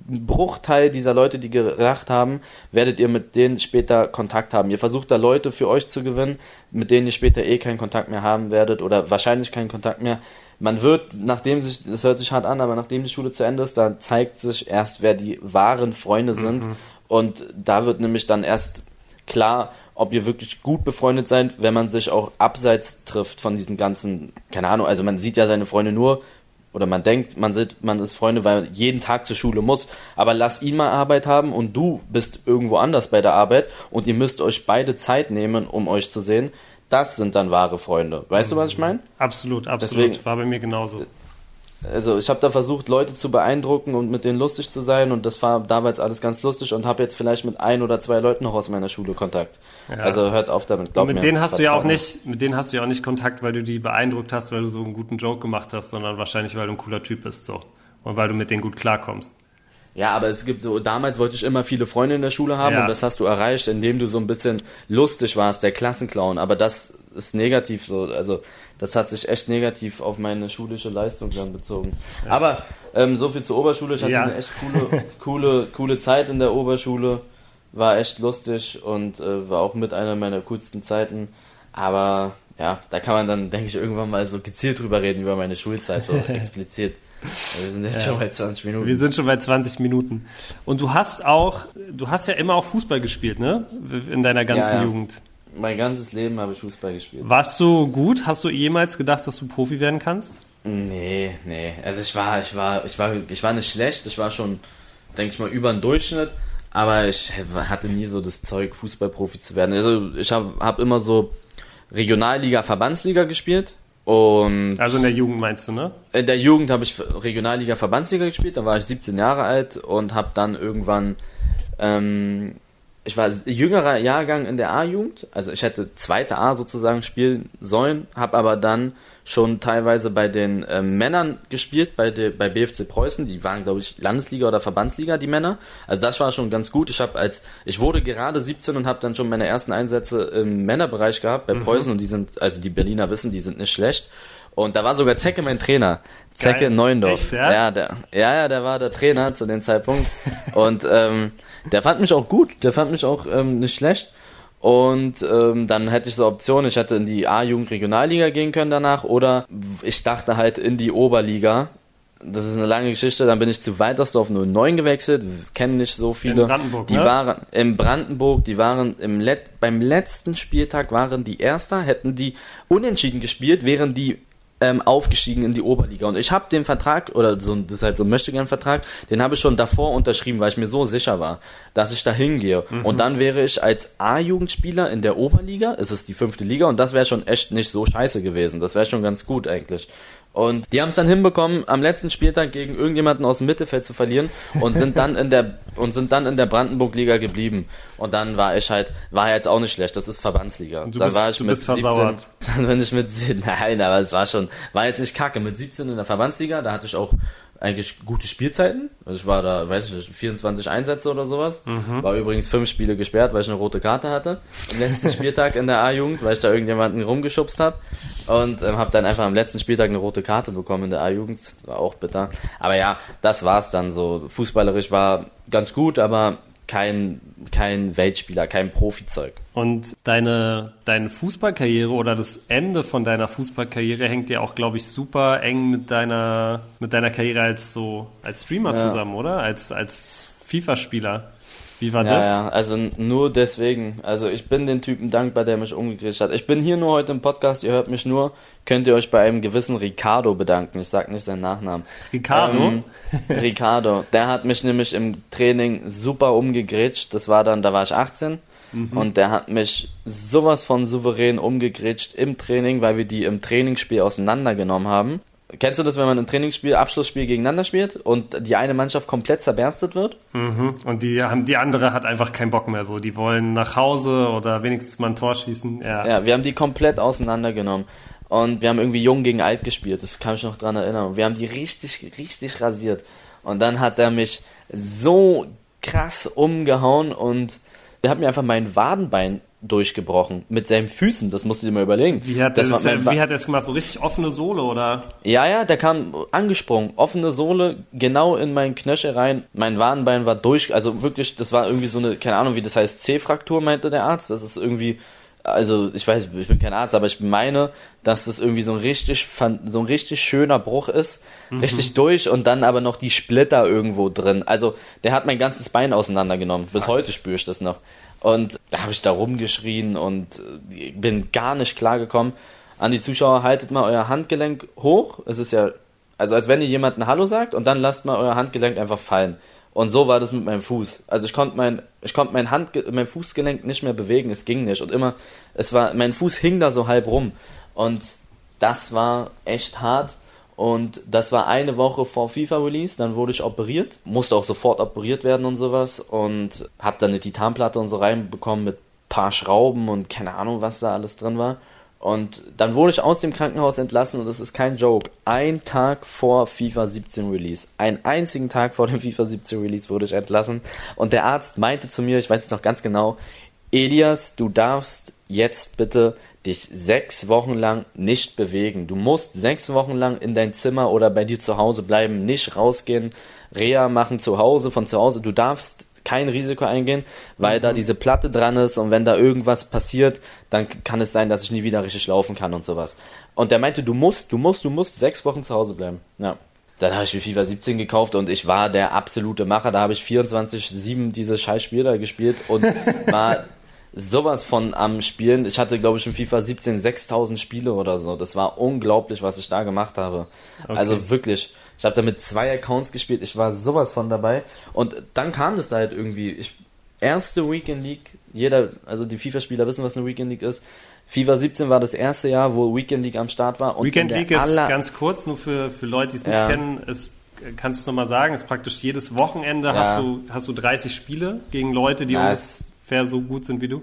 Speaker 1: ein Bruchteil dieser Leute, die gelacht haben, werdet ihr mit denen später Kontakt haben. Ihr versucht da Leute für euch zu gewinnen, mit denen ihr später eh keinen Kontakt mehr haben werdet oder wahrscheinlich keinen Kontakt mehr. Man wird, nachdem sich, das hört sich hart an, aber nachdem die Schule zu Ende ist, dann zeigt sich erst, wer die wahren Freunde sind. Und da wird nämlich dann erst klar, ob ihr wirklich gut befreundet seid, wenn man sich auch abseits trifft von diesen ganzen, keine Ahnung, also man sieht ja seine Freunde nur, oder man denkt, man, sieht, man ist Freunde, weil man jeden Tag zur Schule muss. Aber lass ihn mal Arbeit haben und du bist irgendwo anders bei der Arbeit und ihr müsst euch beide Zeit nehmen, um euch zu sehen. Das sind dann wahre Freunde. Weißt mhm. du, was ich meine?
Speaker 3: Absolut, absolut.
Speaker 1: Deswegen,
Speaker 3: War bei mir genauso
Speaker 1: also ich habe da versucht, Leute zu beeindrucken und mit denen lustig zu sein und das war damals alles ganz lustig und habe jetzt vielleicht mit ein oder zwei Leuten noch aus meiner Schule Kontakt. Ja. Also hört auf damit.
Speaker 3: Glaub und mit mir, denen hast du ja auch nicht, mit denen hast du ja auch nicht Kontakt, weil du die beeindruckt hast, weil du so einen guten Joke gemacht hast, sondern wahrscheinlich, weil du ein cooler Typ bist so und weil du mit denen gut klarkommst.
Speaker 1: Ja, aber es gibt so, damals wollte ich immer viele Freunde in der Schule haben ja. und das hast du erreicht, indem du so ein bisschen lustig warst, der Klassenclown. Aber das ist negativ so. Also das hat sich echt negativ auf meine schulische Leistung dann bezogen. Ja. Aber ähm, so viel zur Oberschule. Ich hatte ja. eine echt coole, coole, coole Zeit in der Oberschule. War echt lustig und äh, war auch mit einer meiner coolsten Zeiten. Aber ja, da kann man dann, denke ich, irgendwann mal so gezielt drüber reden über meine Schulzeit, so explizit. Wir sind jetzt ja. schon bei 20 Minuten.
Speaker 3: Wir sind schon bei 20 Minuten. Und du hast auch, du hast ja immer auch Fußball gespielt, ne? In deiner ganzen. Jugend.
Speaker 1: Mein ganzes Leben habe ich Fußball gespielt.
Speaker 3: Warst du gut? Hast du jemals gedacht, dass du Profi werden kannst?
Speaker 1: Nee, nee. Also ich war, ich war, ich war, ich war nicht schlecht. Ich war schon, denke ich mal, über den Durchschnitt. Aber ich hatte nie so das Zeug, Fußballprofi zu werden. Also ich habe hab immer so Regionalliga, Verbandsliga gespielt. Und
Speaker 3: also in der Jugend meinst du, ne?
Speaker 1: In der Jugend habe ich Regionalliga, Verbandsliga gespielt. Da war ich 17 Jahre alt und habe dann irgendwann ähm, ich war jüngerer Jahrgang in der A-Jugend, also ich hätte zweite A sozusagen spielen sollen, habe aber dann schon teilweise bei den äh, Männern gespielt, bei, der, bei BFC Preußen, die waren glaube ich Landesliga oder Verbandsliga, die Männer. Also das war schon ganz gut. Ich habe als ich wurde gerade 17 und habe dann schon meine ersten Einsätze im Männerbereich gehabt bei mhm. Preußen und die sind also die Berliner wissen, die sind nicht schlecht. Und da war sogar Zecke mein Trainer. Zecke Geil. Neuendorf. Echt, ja? Ja, der, ja, ja, der war der Trainer zu dem Zeitpunkt. und ähm, der fand mich auch gut, der fand mich auch ähm, nicht schlecht. Und ähm, dann hätte ich so Optionen, ich hätte in die A-Jugend Regionalliga gehen können danach oder ich dachte halt in die Oberliga. Das ist eine lange Geschichte, dann bin ich zu Weitersdorf 09 gewechselt, kenne nicht so viele. In
Speaker 3: Brandenburg,
Speaker 1: die
Speaker 3: ne?
Speaker 1: waren in Brandenburg, die waren im Let beim letzten Spieltag waren die Erster, hätten die unentschieden gespielt, während die ähm, aufgestiegen in die Oberliga. Und ich habe den Vertrag, oder so, das ist halt so ein Möchtegern-Vertrag, den habe ich schon davor unterschrieben, weil ich mir so sicher war, dass ich da hingehe. Mhm. Und dann wäre ich als A-Jugendspieler in der Oberliga, es ist die fünfte Liga, und das wäre schon echt nicht so scheiße gewesen. Das wäre schon ganz gut eigentlich. Und die haben es dann hinbekommen, am letzten Spieltag gegen irgendjemanden aus dem Mittelfeld zu verlieren und sind dann in der und sind dann in der Brandenburg-Liga geblieben. Und dann war ich halt, war jetzt auch nicht schlecht, das ist Verbandsliga.
Speaker 3: Und du
Speaker 1: dann
Speaker 3: bist,
Speaker 1: war ich
Speaker 3: du
Speaker 1: mit
Speaker 3: bist 17, versauert.
Speaker 1: dann bin ich mit, nein, aber es war schon, war jetzt nicht kacke. Mit 17 in der Verbandsliga, da hatte ich auch eigentlich gute Spielzeiten. Also ich war da, weiß ich nicht, 24 Einsätze oder sowas. Mhm. War übrigens fünf Spiele gesperrt, weil ich eine rote Karte hatte. Am letzten Spieltag in der A-Jugend, weil ich da irgendjemanden rumgeschubst habe. Und ähm, habe dann einfach am letzten Spieltag eine rote Karte bekommen in der A-Jugend. War auch bitter. Aber ja, das war's dann so. Fußballerisch war ganz gut, aber kein, kein Weltspieler, kein Profizeug.
Speaker 3: Und deine, deine Fußballkarriere oder das Ende von deiner Fußballkarriere hängt ja auch, glaube ich, super eng mit deiner, mit deiner Karriere als so, als Streamer ja. zusammen, oder? Als, als FIFA-Spieler. Wie war
Speaker 1: ja,
Speaker 3: das?
Speaker 1: Ja, also nur deswegen. Also ich bin den Typen dankbar, der mich umgekriegt hat. Ich bin hier nur heute im Podcast, ihr hört mich nur. Könnt ihr euch bei einem gewissen Ricardo bedanken. Ich sag nicht seinen Nachnamen.
Speaker 3: Ricardo? Ähm,
Speaker 1: Ricardo. Der hat mich nämlich im Training super umgegrätscht. Das war dann, da war ich 18. Mhm. Und der hat mich sowas von souverän umgegrätscht im Training, weil wir die im Trainingsspiel auseinandergenommen haben. Kennst du das, wenn man ein Trainingsspiel, Abschlussspiel gegeneinander spielt und die eine Mannschaft komplett zerberstet wird?
Speaker 3: Mhm. Und die haben, die andere hat einfach keinen Bock mehr so. Die wollen nach Hause oder wenigstens mal ein Tor schießen. Ja,
Speaker 1: ja wir haben die komplett auseinandergenommen. Und wir haben irgendwie jung gegen alt gespielt, das kann ich noch dran erinnern. Wir haben die richtig, richtig rasiert. Und dann hat er mich so krass umgehauen und der hat mir einfach mein Wadenbein durchgebrochen mit seinen Füßen. Das musst du dir mal überlegen.
Speaker 3: Wie hat, das das, wie hat er es gemacht? So richtig offene Sohle oder?
Speaker 1: Ja, ja, der kam angesprungen. Offene Sohle genau in meinen Knöchel rein. Mein Wadenbein war durch. Also wirklich, das war irgendwie so eine, keine Ahnung, wie das heißt, C-Fraktur, meinte der Arzt. Das ist irgendwie also ich weiß, ich bin kein Arzt, aber ich meine, dass das irgendwie so ein richtig, so ein richtig schöner Bruch ist, mhm. richtig durch und dann aber noch die Splitter irgendwo drin. Also der hat mein ganzes Bein auseinandergenommen. Bis heute spüre ich das noch. Und da habe ich da rumgeschrien und äh, bin gar nicht klargekommen. An die Zuschauer, haltet mal euer Handgelenk hoch. Es ist ja, also als wenn ihr jemanden Hallo sagt und dann lasst mal euer Handgelenk einfach fallen. Und so war das mit meinem Fuß. Also ich konnte mein, ich konnte mein Hand, mein Fußgelenk nicht mehr bewegen. Es ging nicht. Und immer, es war, mein Fuß hing da so halb rum. Und das war echt hart. Und das war eine Woche vor FIFA-Release, dann wurde ich operiert, musste auch sofort operiert werden und sowas und hab dann eine Titanplatte und so reinbekommen mit paar Schrauben und keine Ahnung, was da alles drin war. Und dann wurde ich aus dem Krankenhaus entlassen und das ist kein Joke. Ein Tag vor FIFA 17 Release, einen einzigen Tag vor dem FIFA 17 Release wurde ich entlassen und der Arzt meinte zu mir, ich weiß es noch ganz genau, Elias, du darfst jetzt bitte dich sechs Wochen lang nicht bewegen. Du musst sechs Wochen lang in dein Zimmer oder bei dir zu Hause bleiben, nicht rausgehen, Reha machen zu Hause, von zu Hause. Du darfst kein Risiko eingehen, weil mhm. da diese Platte dran ist und wenn da irgendwas passiert, dann kann es sein, dass ich nie wieder richtig laufen kann und sowas. Und der meinte, du musst, du musst, du musst sechs Wochen zu Hause bleiben. Ja. Dann habe ich mir FIFA 17 gekauft und ich war der absolute Macher. Da habe ich 24-7 dieses scheiß Spiel da gespielt und war sowas von am Spielen. Ich hatte, glaube ich, im FIFA 17 6000 Spiele oder so. Das war unglaublich, was ich da gemacht habe. Okay. Also wirklich. Ich habe da mit zwei Accounts gespielt. Ich war sowas von dabei. Und dann kam es halt irgendwie. Ich, erste Weekend League. Jeder, also die FIFA-Spieler wissen, was eine Weekend League ist. FIFA 17 war das erste Jahr, wo Weekend League am Start war.
Speaker 3: Und Weekend League ist ganz kurz, nur für, für Leute, die es nicht ja. kennen, ist kannst du es nochmal sagen, ist praktisch jedes Wochenende ja. hast, du, hast du 30 Spiele gegen Leute, die nice ungefähr so gut sind wie du?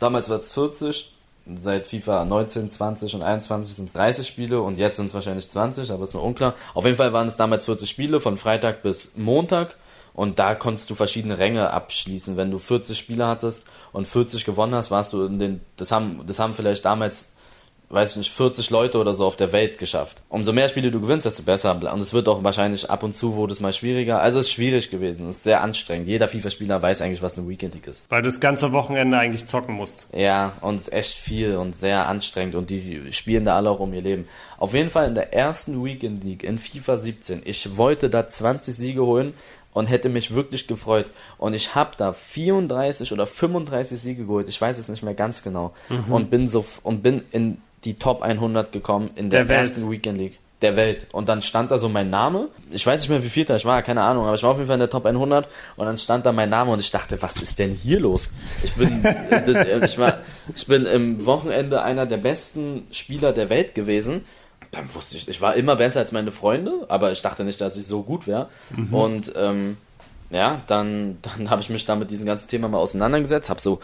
Speaker 1: Damals war es 40, seit FIFA 19, 20 und 21 sind es 30 Spiele und jetzt sind es wahrscheinlich 20, aber ist nur unklar. Auf jeden Fall waren es damals 40 Spiele von Freitag bis Montag und da konntest du verschiedene Ränge abschließen. Wenn du 40 Spiele hattest und 40 gewonnen hast, warst du in den, das haben, das haben vielleicht damals weiß ich nicht, 40 Leute oder so auf der Welt geschafft. Umso mehr Spiele du gewinnst, desto besser. Und es wird auch wahrscheinlich ab und zu wurde es mal schwieriger. Also es ist schwierig gewesen. Es ist sehr anstrengend. Jeder FIFA-Spieler weiß eigentlich, was eine Weekend League ist.
Speaker 3: Weil du das ganze Wochenende eigentlich zocken musst.
Speaker 1: Ja, und es ist echt viel und sehr anstrengend. Und die spielen da alle auch um ihr Leben. Auf jeden Fall in der ersten Weekend League in FIFA 17. Ich wollte da 20 Siege holen und hätte mich wirklich gefreut. Und ich habe da 34 oder 35 Siege geholt. Ich weiß es nicht mehr ganz genau. Mhm. Und bin so und bin in die Top 100 gekommen in der, der ersten Weekend League der Welt. Und dann stand da so mein Name. Ich weiß nicht mehr, wie viel da ich war, keine Ahnung, aber ich war auf jeden Fall in der Top 100 und dann stand da mein Name und ich dachte, was ist denn hier los? Ich bin, das, ich war, ich bin im Wochenende einer der besten Spieler der Welt gewesen. Dann wusste ich, ich war immer besser als meine Freunde, aber ich dachte nicht, dass ich so gut wäre. Mhm. Und ähm, ja, dann, dann habe ich mich da mit diesem ganzen Thema mal auseinandergesetzt, habe so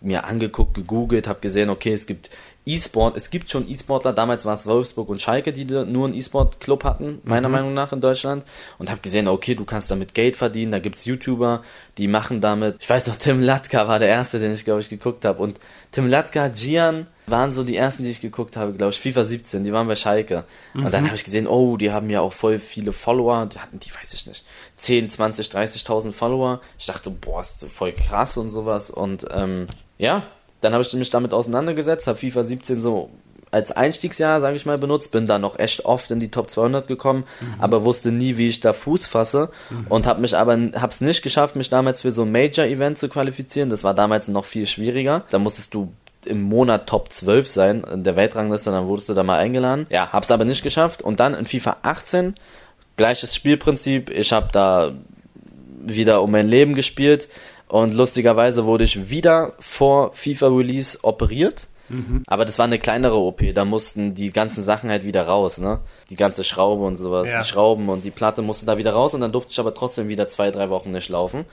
Speaker 1: mir angeguckt, gegoogelt, habe gesehen, okay, es gibt E-Sport, es gibt schon E-Sportler, damals war es Wolfsburg und Schalke, die nur einen E-Sport-Club hatten, meiner mhm. Meinung nach in Deutschland. Und habe gesehen, okay, du kannst damit Geld verdienen, da gibt's YouTuber, die machen damit. Ich weiß noch, Tim Latka war der erste, den ich, glaube ich, geguckt habe. Und Tim Latka, Gian waren so die ersten, die ich geguckt habe, glaube ich, FIFA 17, die waren bei Schalke. Mhm. Und dann habe ich gesehen, oh, die haben ja auch voll viele Follower, die hatten die, weiß ich nicht, 10, 20, 30.000 Follower. Ich dachte, boah, ist voll krass und sowas. Und ähm, ja, dann habe ich mich damit auseinandergesetzt, habe FIFA 17 so als Einstiegsjahr, sage ich mal, benutzt, bin da noch echt oft in die Top 200 gekommen, mhm. aber wusste nie, wie ich da Fuß fasse mhm. und habe mich aber hab's nicht geschafft, mich damals für so ein Major Event zu qualifizieren. Das war damals noch viel schwieriger. Da musstest du im Monat Top 12 sein in der Weltrangliste, dann wurdest du da mal eingeladen. Ja, hab's aber nicht geschafft und dann in FIFA 18 gleiches Spielprinzip. Ich habe da wieder um mein Leben gespielt und lustigerweise wurde ich wieder vor FIFA Release operiert. Mhm. Aber das war eine kleinere OP, da mussten die ganzen Sachen halt wieder raus, ne? Die ganze Schraube und sowas, ja. die Schrauben und die Platte mussten da wieder raus und dann durfte ich aber trotzdem wieder zwei, drei Wochen nicht laufen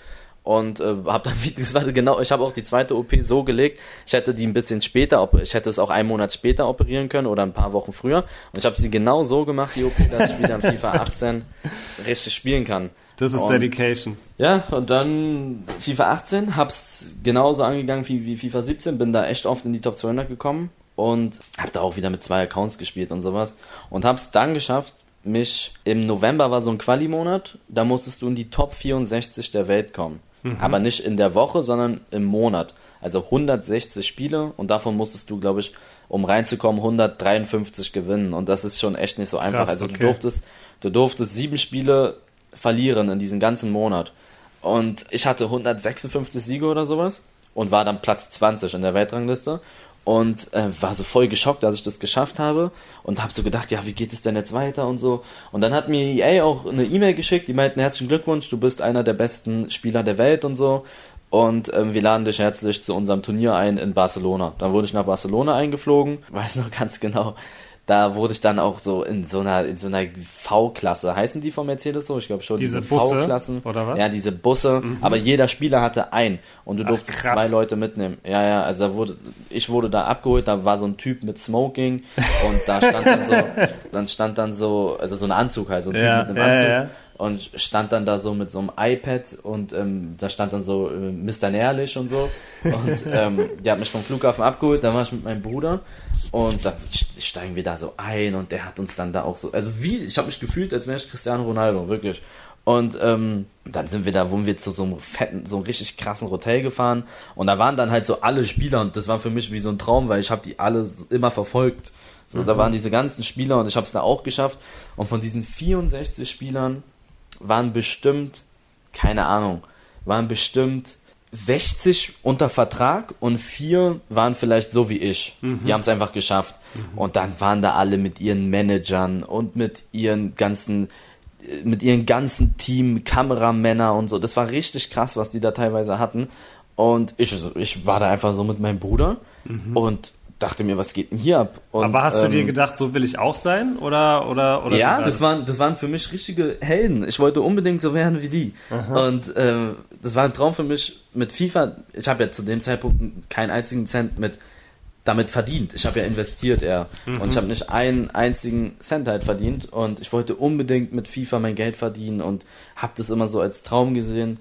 Speaker 1: und äh, habe dann das war genau ich habe auch die zweite OP so gelegt ich hätte die ein bisschen später ich hätte es auch einen Monat später operieren können oder ein paar Wochen früher und ich habe sie genau so gemacht die OP dass ich wieder in FIFA 18 richtig spielen kann
Speaker 3: das ist
Speaker 1: und,
Speaker 3: Dedication
Speaker 1: ja und dann FIFA 18 hab's genauso angegangen wie, wie FIFA 17 bin da echt oft in die Top 200 gekommen und habe da auch wieder mit zwei Accounts gespielt und sowas und hab's dann geschafft mich im November war so ein Quali-Monat, da musstest du in die Top 64 der Welt kommen. Mhm. Aber nicht in der Woche, sondern im Monat. Also 160 Spiele und davon musstest du, glaube ich, um reinzukommen, 153 gewinnen. Und das ist schon echt nicht so einfach. Krass, also okay. du durftest, du durftest sieben Spiele verlieren in diesem ganzen Monat. Und ich hatte 156 Siege oder sowas. und war dann Platz 20 in der Weltrangliste und äh, war so voll geschockt, dass ich das geschafft habe und habe so gedacht, ja, wie geht es denn jetzt weiter und so. Und dann hat mir EA auch eine E-Mail geschickt, die meinten herzlichen Glückwunsch, du bist einer der besten Spieler der Welt und so. Und ähm, wir laden dich herzlich zu unserem Turnier ein in Barcelona. Dann wurde ich nach Barcelona eingeflogen, weiß noch ganz genau da wurde ich dann auch so in so einer in so einer V-Klasse. Heißen die von Mercedes so? Ich glaube schon.
Speaker 3: Diese, diese V-Klassen
Speaker 1: oder was? Ja, diese Busse. Mhm. Aber jeder Spieler hatte ein und du Ach, durftest krass. zwei Leute mitnehmen. Ja, ja. Also wurde, ich wurde da abgeholt. Da war so ein Typ mit Smoking und da stand dann so, dann stand dann so, also so ein Anzug halt, so ein
Speaker 3: ja,
Speaker 1: Typ mit einem
Speaker 3: ja,
Speaker 1: Anzug.
Speaker 3: Ja
Speaker 1: und stand dann da so mit so einem iPad und ähm, da stand dann so äh, Mr. Nährlich und so und ähm, der hat mich vom Flughafen abgeholt, dann war ich mit meinem Bruder und dann steigen wir da so ein und der hat uns dann da auch so, also wie, ich habe mich gefühlt, als wäre ich Cristiano Ronaldo, wirklich. Und ähm, dann sind wir da, wurden wir zu so einem fetten, so einem richtig krassen Hotel gefahren und da waren dann halt so alle Spieler und das war für mich wie so ein Traum, weil ich habe die alle immer verfolgt. So, mhm. da waren diese ganzen Spieler und ich habe es da auch geschafft. Und von diesen 64 Spielern waren bestimmt, keine Ahnung, waren bestimmt 60 unter Vertrag und vier waren vielleicht so wie ich. Mhm. Die haben es einfach geschafft. Mhm. Und dann waren da alle mit ihren Managern und mit ihren ganzen mit ihren ganzen Team, Kameramänner und so. Das war richtig krass, was die da teilweise hatten. Und ich, ich war da einfach so mit meinem Bruder mhm. und dachte mir, was geht denn hier ab? Und,
Speaker 3: Aber hast ähm, du dir ähm, gedacht, so will ich auch sein? Oder, oder, oder
Speaker 1: ja, das waren, das waren für mich richtige Helden. Ich wollte unbedingt so werden wie die. Aha. Und äh, das war ein Traum für mich mit FIFA. Ich habe ja zu dem Zeitpunkt keinen einzigen Cent mit damit verdient. Ich habe ja investiert eher. Mhm. Und ich habe nicht einen einzigen Cent halt verdient. Und ich wollte unbedingt mit FIFA mein Geld verdienen und habe das immer so als Traum gesehen.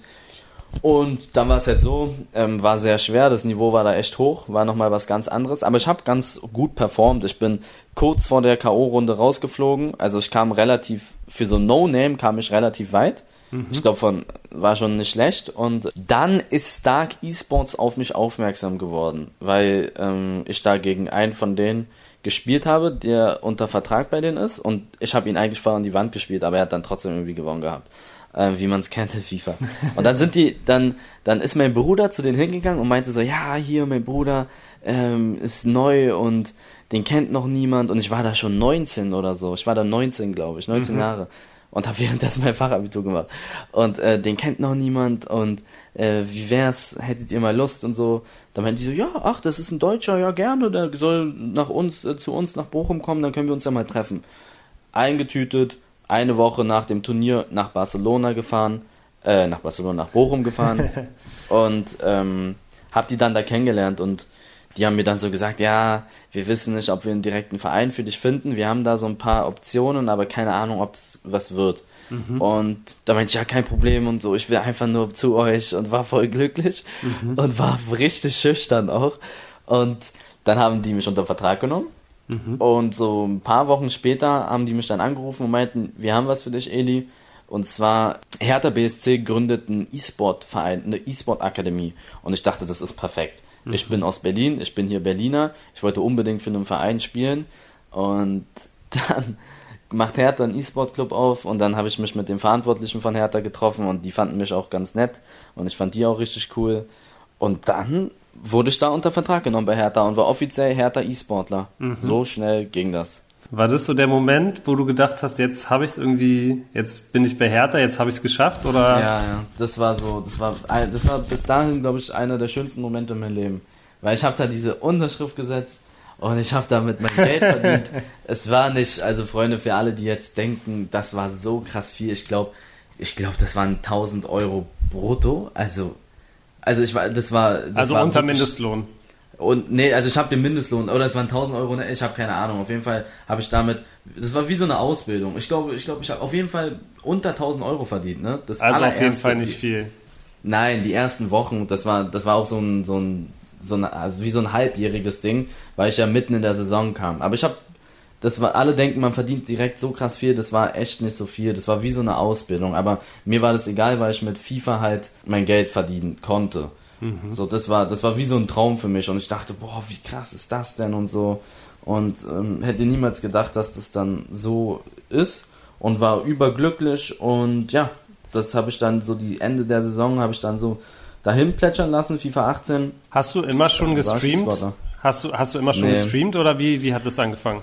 Speaker 1: Und dann war es halt so, ähm, war sehr schwer, das Niveau war da echt hoch, war nochmal was ganz anderes. Aber ich habe ganz gut performt. Ich bin kurz vor der K.O.-Runde rausgeflogen. Also ich kam relativ, für so No-Name kam ich relativ weit. Mhm. Ich glaube, von war schon nicht schlecht. Und dann ist Stark Esports auf mich aufmerksam geworden, weil ähm, ich da gegen einen von denen gespielt habe, der unter Vertrag bei denen ist. Und ich habe ihn eigentlich voll an die Wand gespielt, aber er hat dann trotzdem irgendwie gewonnen gehabt äh, wie man es kennt in FIFA. Und dann sind die, dann, dann ist mein Bruder zu denen hingegangen und meinte so, ja, hier, mein Bruder ähm, ist neu und den kennt noch niemand. Und ich war da schon 19 oder so. Ich war da 19, glaube ich, 19 mhm. Jahre. Und habe währenddessen mein Fachabitur gemacht. Und äh, den kennt noch niemand und äh, wie wär's, hättet ihr mal Lust und so. Da meinten die so, ja, ach, das ist ein Deutscher, ja gerne, der soll nach uns, äh, zu uns nach Bochum kommen, dann können wir uns ja mal treffen. Eingetütet, eine Woche nach dem Turnier nach Barcelona gefahren, äh, nach Barcelona, nach Bochum gefahren und ähm, hab die dann da kennengelernt und die haben mir dann so gesagt, ja, wir wissen nicht, ob wir einen direkten Verein für dich finden. Wir haben da so ein paar Optionen, aber keine Ahnung, ob es was wird. Mhm. Und da meinte ich, ja, kein Problem und so, ich will einfach nur zu euch und war voll glücklich mhm. und war richtig schüchtern auch. Und dann haben die mich unter Vertrag genommen Mhm. Und so ein paar Wochen später haben die mich dann angerufen und meinten, wir haben was für dich, Eli. Und zwar, Hertha BSC gründet einen E-Sport-Verein, eine E-Sport-Akademie. Und ich dachte, das ist perfekt. Mhm. Ich bin aus Berlin, ich bin hier Berliner, ich wollte unbedingt für einen Verein spielen. Und dann macht Hertha einen E-Sport-Club auf und dann habe ich mich mit dem Verantwortlichen von Hertha getroffen und die fanden mich auch ganz nett und ich fand die auch richtig cool. Und dann wurde ich da unter Vertrag genommen bei Hertha und war offiziell Hertha E-Sportler. Mhm. So schnell ging das.
Speaker 3: War das so der Moment, wo du gedacht hast, jetzt habe ich es irgendwie, jetzt bin ich bei Hertha, jetzt habe ich es geschafft, oder?
Speaker 1: Ja, ja, das war so, das war, das war bis dahin, glaube ich, einer der schönsten Momente in meinem Leben. Weil ich habe da diese Unterschrift gesetzt und ich habe damit mein Geld verdient. es war nicht, also Freunde, für alle, die jetzt denken, das war so krass viel, ich glaube, ich glaube, das waren 1000 Euro brutto, also also ich war, das war. Das
Speaker 3: also
Speaker 1: war
Speaker 3: unter wirklich, Mindestlohn.
Speaker 1: Und nee, also ich habe den Mindestlohn, oder es waren 1000 Euro, ne, ich habe keine Ahnung. Auf jeden Fall habe ich damit, das war wie so eine Ausbildung. Ich glaube, ich glaube, ich habe auf jeden Fall unter 1000 Euro verdient, ne?
Speaker 3: Das also auf jeden Fall nicht viel.
Speaker 1: Nein, die ersten Wochen, das war, das war auch so ein, so ein, so ein, also wie so ein halbjähriges Ding, weil ich ja mitten in der Saison kam. Aber ich habe das war, alle denken, man verdient direkt so krass viel, das war echt nicht so viel, das war wie so eine Ausbildung, aber mir war das egal, weil ich mit FIFA halt mein Geld verdienen konnte. Mhm. So, das war, das war wie so ein Traum für mich und ich dachte, boah, wie krass ist das denn und so und ähm, hätte niemals gedacht, dass das dann so ist und war überglücklich und ja, das habe ich dann so die Ende der Saison habe ich dann so dahin plätschern lassen, FIFA 18.
Speaker 3: Hast du immer schon gestreamt? Hast du, hast du immer schon nee. gestreamt oder wie, wie hat das angefangen?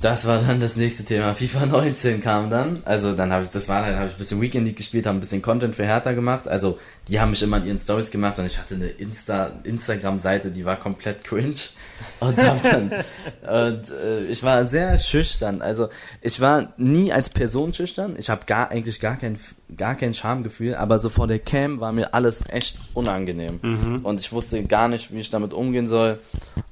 Speaker 1: Das war dann das nächste Thema. FIFA 19 kam dann. Also dann habe ich, das war dann, habe ich ein bisschen Weekend League gespielt, habe ein bisschen Content für Hertha gemacht. Also die haben mich immer in ihren Stories gemacht und ich hatte eine Insta, Instagram-Seite, die war komplett cringe. Und hab dann, und äh, ich war sehr schüchtern. Also ich war nie als Person schüchtern. Ich habe gar eigentlich gar kein, gar kein Schamgefühl, aber so vor der Cam war mir alles echt unangenehm. Mhm. Und ich wusste gar nicht, wie ich damit umgehen soll.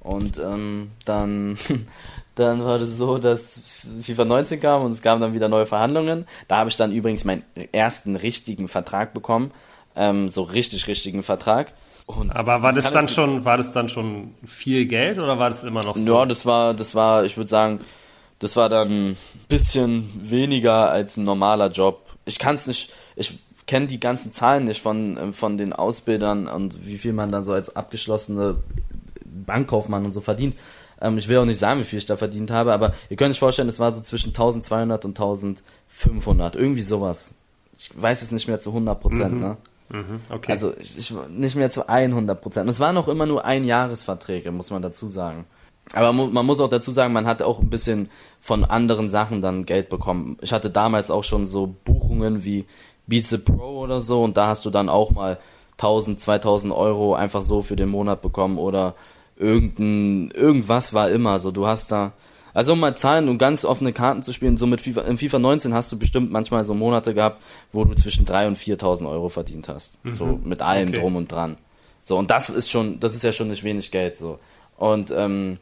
Speaker 1: Und ähm, dann Dann war das so, dass FIFA 19 kam und es kamen dann wieder neue Verhandlungen. Da habe ich dann übrigens meinen ersten richtigen Vertrag bekommen. Ähm, so richtig richtigen Vertrag.
Speaker 3: Und Aber war das dann schon, war das dann schon viel Geld oder war das immer noch so?
Speaker 1: Ja, das war, das war, ich würde sagen, das war dann ein bisschen weniger als ein normaler Job. Ich kann es nicht, ich kenne die ganzen Zahlen nicht von, von den Ausbildern und wie viel man dann so als abgeschlossene Bankkaufmann und so verdient. Ähm, ich will auch nicht sagen, wie viel ich da verdient habe, aber ihr könnt euch vorstellen, es war so zwischen 1200 und 1500, irgendwie sowas. Ich weiß es nicht mehr zu 100 Prozent, mhm. ne? Mhm, okay. Also ich, ich, nicht mehr zu 100 Prozent. Es waren auch immer nur Einjahresverträge, muss man dazu sagen. Aber man muss auch dazu sagen, man hat auch ein bisschen von anderen Sachen dann Geld bekommen. Ich hatte damals auch schon so Buchungen wie Beats the Pro oder so und da hast du dann auch mal 1000, 2000 Euro einfach so für den Monat bekommen oder irgendein, irgendwas war immer so. Du hast da, also um mal Zahlen und ganz offene Karten zu spielen, so mit FIFA, im FIFA 19 hast du bestimmt manchmal so Monate gehabt, wo du zwischen 3.000 und 4.000 Euro verdient hast. Mhm. So mit allem okay. drum und dran. So, und das ist schon, das ist ja schon nicht wenig Geld, so. Und, ähm,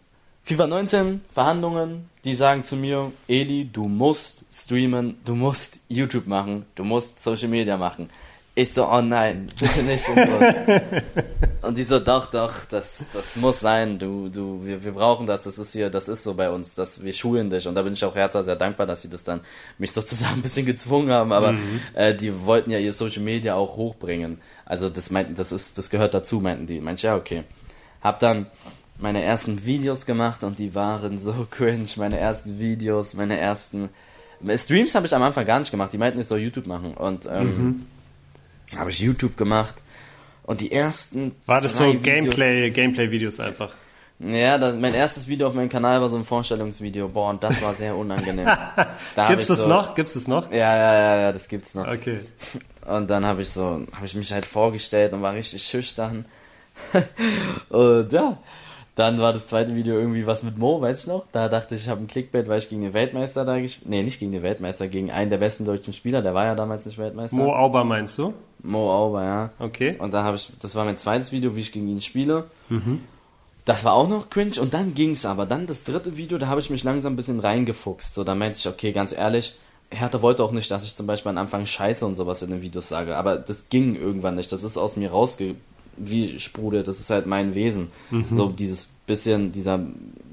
Speaker 1: FIFA 19, Verhandlungen, die sagen zu mir, Eli, du musst streamen, du musst YouTube machen, du musst Social Media machen. Ich so, oh nein, bitte nicht. Und, so. und die so, doch, doch, das, das muss sein. Du, du, wir, wir brauchen das. Das ist hier, das ist so bei uns. dass wir schulen dich. Und da bin ich auch Hertha sehr dankbar, dass sie das dann mich sozusagen ein bisschen gezwungen haben. Aber mhm. äh, die wollten ja ihr Social Media auch hochbringen. Also das meinten, das ist, das gehört dazu, meinten die. Meinte ich, ja, okay. Hab dann meine ersten Videos gemacht und die waren so cringe. Meine ersten Videos, meine ersten Streams habe ich am Anfang gar nicht gemacht. Die meinten, ich soll YouTube machen. Und ähm, mhm habe ich YouTube gemacht und die ersten.
Speaker 3: War das so Gameplay, Gameplay-Videos einfach?
Speaker 1: Ja, das, mein erstes Video auf meinem Kanal war so ein Vorstellungsvideo. Boah, und das war sehr unangenehm.
Speaker 3: Da gibt's es so, noch? Gibt's es noch?
Speaker 1: Ja, ja, ja, ja, das gibt's noch.
Speaker 3: Okay.
Speaker 1: Und dann habe ich so, habe ich mich halt vorgestellt und war richtig schüchtern. und ja, dann war das zweite Video irgendwie was mit Mo, weiß ich noch. Da dachte ich, ich habe ein Clickbait, weil ich gegen den Weltmeister da gespielt Nee, nicht gegen den Weltmeister, gegen einen der besten deutschen Spieler. Der war ja damals nicht Weltmeister.
Speaker 3: Mo Auber meinst du?
Speaker 1: Mo Auber, ja.
Speaker 3: Okay.
Speaker 1: Und da habe ich, das war mein zweites Video, wie ich gegen ihn spiele. Mhm. Das war auch noch cringe und dann ging's aber. Dann das dritte Video, da habe ich mich langsam ein bisschen reingefuchst. So, da meinte ich, okay, ganz ehrlich, Hertha wollte auch nicht, dass ich zum Beispiel am Anfang Scheiße und sowas in den Videos sage. Aber das ging irgendwann nicht. Das ist aus mir rausge wie sprudelt. Das ist halt mein Wesen. Mhm. So dieses bisschen, dieser,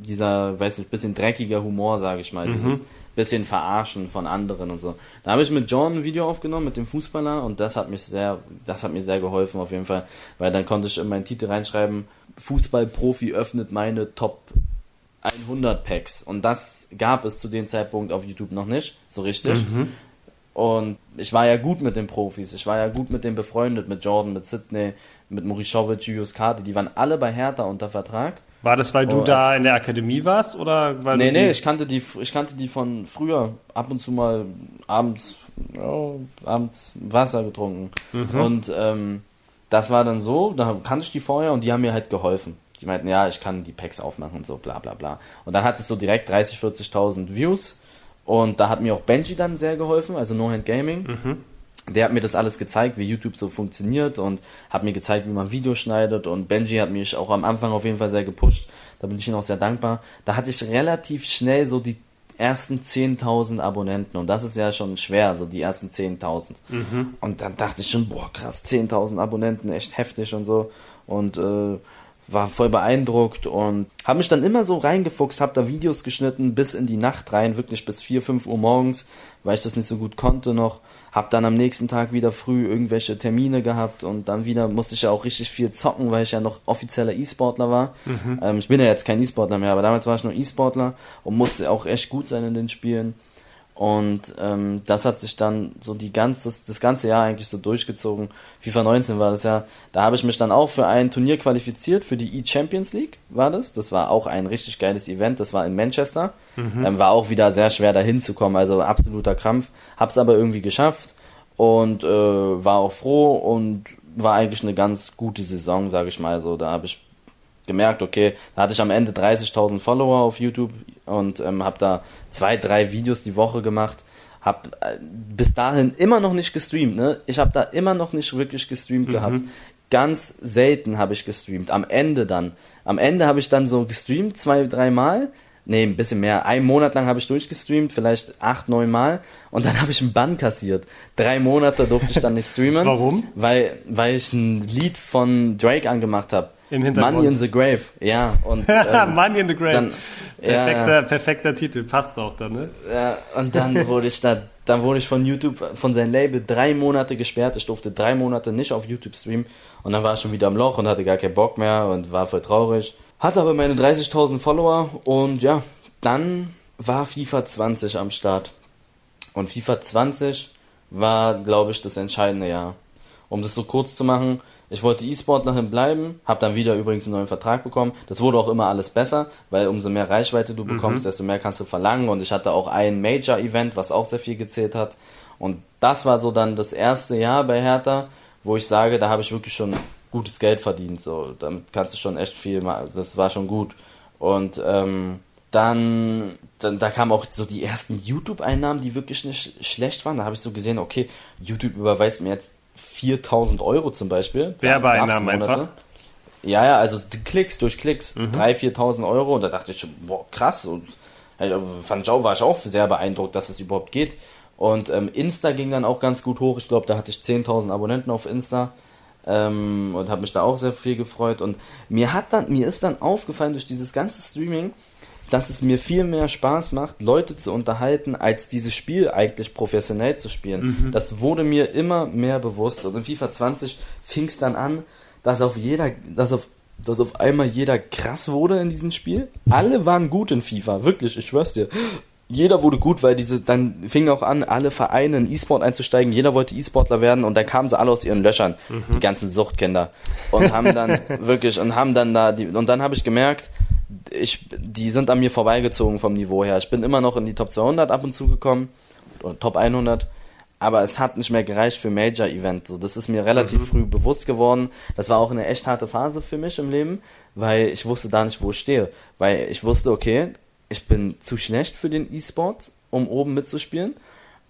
Speaker 1: dieser, weiß nicht, bisschen dreckiger Humor, sage ich mal. Mhm. Dieses bisschen Verarschen von anderen und so. Da habe ich mit John ein Video aufgenommen, mit dem Fußballer, und das hat mich sehr, das hat mir sehr geholfen auf jeden Fall, weil dann konnte ich in meinen Titel reinschreiben, Fußballprofi öffnet meine Top 100 Packs. Und das gab es zu dem Zeitpunkt auf YouTube noch nicht, so richtig. Mhm. Und ich war ja gut mit den Profis, ich war ja gut mit denen befreundet, mit Jordan, mit Sidney, mit Morishovic, Julius Kade, die waren alle bei Hertha unter Vertrag.
Speaker 3: War das, weil du oh, da in der Akademie warst oder weil
Speaker 1: Nee, nee, ich kannte die ich kannte die von früher, ab und zu mal abends ja, abends Wasser getrunken. Mhm. Und ähm, das war dann so, da kannte ich die vorher und die haben mir halt geholfen. Die meinten, ja, ich kann die Packs aufmachen und so, bla bla bla. Und dann hatte ich so direkt 30, 40.000 Views und da hat mir auch Benji dann sehr geholfen, also No Hand Gaming. Mhm. Der hat mir das alles gezeigt, wie YouTube so funktioniert und hat mir gezeigt, wie man Videos schneidet. Und Benji hat mich auch am Anfang auf jeden Fall sehr gepusht. Da bin ich ihm auch sehr dankbar. Da hatte ich relativ schnell so die ersten 10.000 Abonnenten und das ist ja schon schwer, so die ersten 10.000. Mhm. Und dann dachte ich schon, boah krass, 10.000 Abonnenten, echt heftig und so. Und äh, war voll beeindruckt und habe mich dann immer so reingefuchst, habe da Videos geschnitten bis in die Nacht rein, wirklich bis 4, 5 Uhr morgens, weil ich das nicht so gut konnte noch. Hab dann am nächsten Tag wieder früh irgendwelche Termine gehabt und dann wieder musste ich ja auch richtig viel zocken, weil ich ja noch offizieller E-Sportler war. Mhm. Ähm, ich bin ja jetzt kein E-Sportler mehr, aber damals war ich noch E-Sportler und musste auch echt gut sein in den Spielen. Und ähm, das hat sich dann so die ganze, das ganze Jahr eigentlich so durchgezogen. FIFA 19 war das ja. Da habe ich mich dann auch für ein Turnier qualifiziert, für die E-Champions League war das. Das war auch ein richtig geiles Event. Das war in Manchester. Mhm. Ähm, war auch wieder sehr schwer dahin zu kommen, also absoluter Krampf. Hab's aber irgendwie geschafft und äh, war auch froh und war eigentlich eine ganz gute Saison, sage ich mal so. Da habe ich gemerkt, okay, da hatte ich am Ende 30.000 Follower auf YouTube und ähm, habe da zwei, drei Videos die Woche gemacht. Hab äh, bis dahin immer noch nicht gestreamt, ne? Ich habe da immer noch nicht wirklich gestreamt mhm. gehabt. Ganz selten habe ich gestreamt. Am Ende dann. Am Ende habe ich dann so gestreamt, zwei, drei Mal. Nee, ein bisschen mehr. Ein Monat lang habe ich durchgestreamt, vielleicht acht, neun Mal. Und dann habe ich einen Bann kassiert. Drei Monate durfte ich dann nicht streamen.
Speaker 3: Warum?
Speaker 1: Weil, weil ich ein Lied von Drake angemacht habe.
Speaker 3: Im Hintergrund.
Speaker 1: Money in the Grave, ja. Und,
Speaker 3: ähm, Money in the Grave. Dann, perfekter, ja, perfekter Titel, passt auch dann, ne?
Speaker 1: Ja, und dann wurde ich da, dann wurde ich von YouTube, von seinem Label drei Monate gesperrt. Ich durfte drei Monate nicht auf YouTube streamen. Und dann war ich schon wieder am Loch und hatte gar keinen Bock mehr und war voll traurig. Hatte aber meine 30.000 Follower und ja, dann war FIFA 20 am Start. Und FIFA 20 war, glaube ich, das entscheidende Jahr. Um das so kurz zu machen, ich wollte E-Sportlerin bleiben, habe dann wieder übrigens einen neuen Vertrag bekommen. Das wurde auch immer alles besser, weil umso mehr Reichweite du bekommst, mhm. desto mehr kannst du verlangen. Und ich hatte auch ein Major-Event, was auch sehr viel gezählt hat. Und das war so dann das erste Jahr bei Hertha, wo ich sage, da habe ich wirklich schon gutes Geld verdient. So, damit kannst du schon echt viel machen. Das war schon gut. Und ähm, dann, dann, da kamen auch so die ersten YouTube-Einnahmen, die wirklich nicht schlecht waren. Da habe ich so gesehen, okay, YouTube überweist mir jetzt 4000 Euro zum Beispiel.
Speaker 3: Werbeeinnahmen einfach.
Speaker 1: Ja, ja, also Klicks durch Klicks. Mhm. 3.000, 4.000 Euro. Und da dachte ich schon, boah, krass. Und fand ich auch, war ich auch sehr beeindruckt, dass es überhaupt geht. Und ähm, Insta ging dann auch ganz gut hoch. Ich glaube, da hatte ich 10.000 Abonnenten auf Insta. Ähm, und habe mich da auch sehr viel gefreut. Und mir hat dann, mir ist dann aufgefallen durch dieses ganze Streaming, dass es mir viel mehr Spaß macht, Leute zu unterhalten, als dieses Spiel eigentlich professionell zu spielen. Mhm. Das wurde mir immer mehr bewusst. Und in FIFA 20 fing es dann an, dass auf jeder, dass auf, dass auf einmal jeder krass wurde in diesem Spiel. Alle waren gut in FIFA, wirklich, ich schwör's dir. Jeder wurde gut, weil diese, dann fing auch an, alle Vereine in E-Sport einzusteigen. Jeder wollte E-Sportler werden und dann kamen sie alle aus ihren Löchern, mhm. die ganzen Suchtkinder. Und haben dann wirklich, und haben dann da, die, und dann habe ich gemerkt, ich, die sind an mir vorbeigezogen vom Niveau her. Ich bin immer noch in die Top 200 ab und zu gekommen, oder Top 100, aber es hat nicht mehr gereicht für Major Event. So, das ist mir relativ mhm. früh bewusst geworden. Das war auch eine echt harte Phase für mich im Leben, weil ich wusste da nicht, wo ich stehe. Weil ich wusste, okay, ich bin zu schlecht für den E-Sport, um oben mitzuspielen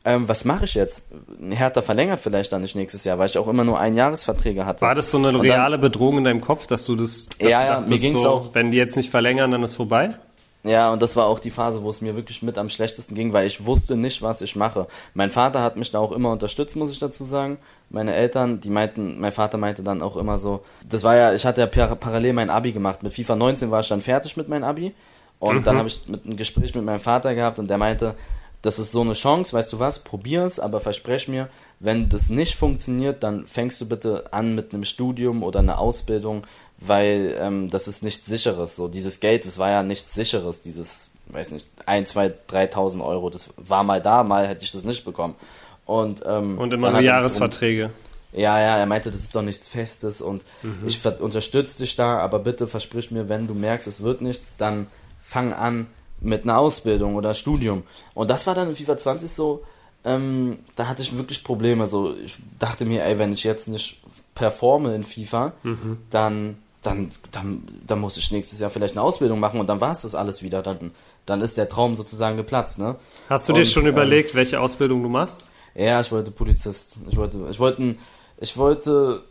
Speaker 1: ähm, was mache ich jetzt? Hertha verlängert vielleicht dann nicht nächstes Jahr, weil ich auch immer nur Einjahresverträge hatte.
Speaker 3: War das so eine reale dann, Bedrohung in deinem Kopf, dass du das, dass
Speaker 1: ja, ja, mir ging's
Speaker 3: so,
Speaker 1: auch,
Speaker 3: wenn die jetzt nicht verlängern, dann ist vorbei?
Speaker 1: Ja, und das war auch die Phase, wo es mir wirklich mit am schlechtesten ging, weil ich wusste nicht, was ich mache. Mein Vater hat mich da auch immer unterstützt, muss ich dazu sagen. Meine Eltern, die meinten, mein Vater meinte dann auch immer so, das war ja, ich hatte ja parallel mein Abi gemacht. Mit FIFA 19 war ich dann fertig mit meinem Abi. Und mhm. dann habe ich mit, ein Gespräch mit meinem Vater gehabt und der meinte, das ist so eine Chance, weißt du was, probier es, aber versprech mir, wenn das nicht funktioniert, dann fängst du bitte an mit einem Studium oder einer Ausbildung, weil ähm, das ist nichts sicheres. So dieses Geld, das war ja nichts sicheres, dieses, weiß nicht, ein, zwei, dreitausend Euro, das war mal da, mal hätte ich das nicht bekommen. Und, ähm,
Speaker 3: und immer nur Jahresverträge.
Speaker 1: Ja, ja, er meinte, das ist doch nichts Festes und mhm. ich unterstütze dich da, aber bitte versprich mir, wenn du merkst, es wird nichts, dann fang an, mit einer Ausbildung oder Studium. Und das war dann in FIFA 20 so, ähm, da hatte ich wirklich Probleme. So, ich dachte mir, ey, wenn ich jetzt nicht performe in FIFA, mhm. dann, dann, dann, dann muss ich nächstes Jahr vielleicht eine Ausbildung machen und dann war es das alles wieder. Dann, dann ist der Traum sozusagen geplatzt, ne?
Speaker 3: Hast du und, dir schon ähm, überlegt, welche Ausbildung du machst?
Speaker 1: Ja, ich wollte Polizist. Ich wollte, ich wollte, ich wollte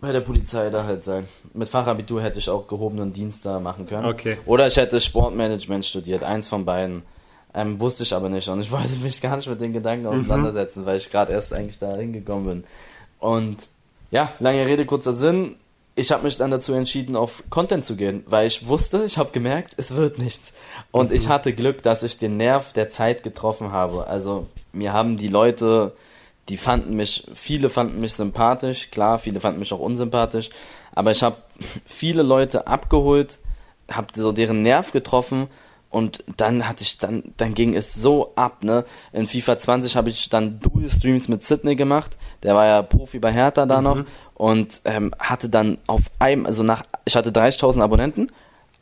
Speaker 1: bei der Polizei da halt sein. Mit Fachabitur hätte ich auch gehobenen Dienst da machen können.
Speaker 3: Okay.
Speaker 1: Oder ich hätte Sportmanagement studiert, eins von beiden. Ähm, wusste ich aber nicht und ich wollte mich gar nicht mit den Gedanken mhm. auseinandersetzen, mhm. weil ich gerade erst eigentlich da hingekommen bin. Und ja, lange Rede, kurzer Sinn. Ich habe mich dann dazu entschieden, auf Content zu gehen, weil ich wusste, ich habe gemerkt, es wird nichts. Und mhm. ich hatte Glück, dass ich den Nerv der Zeit getroffen habe. Also mir haben die Leute die fanden mich, viele fanden mich sympathisch, klar, viele fanden mich auch unsympathisch, aber ich habe viele Leute abgeholt, habe so deren Nerv getroffen Und dann hatte ich, dann, dann ging es so ab, ne? In FIFA 20 habe ich dann Dual Streams mit Sydney gemacht. Der war ja Profi bei Hertha da mhm. noch. Und ähm, hatte dann auf einem, also nach, ich hatte 30.000 Abonnenten.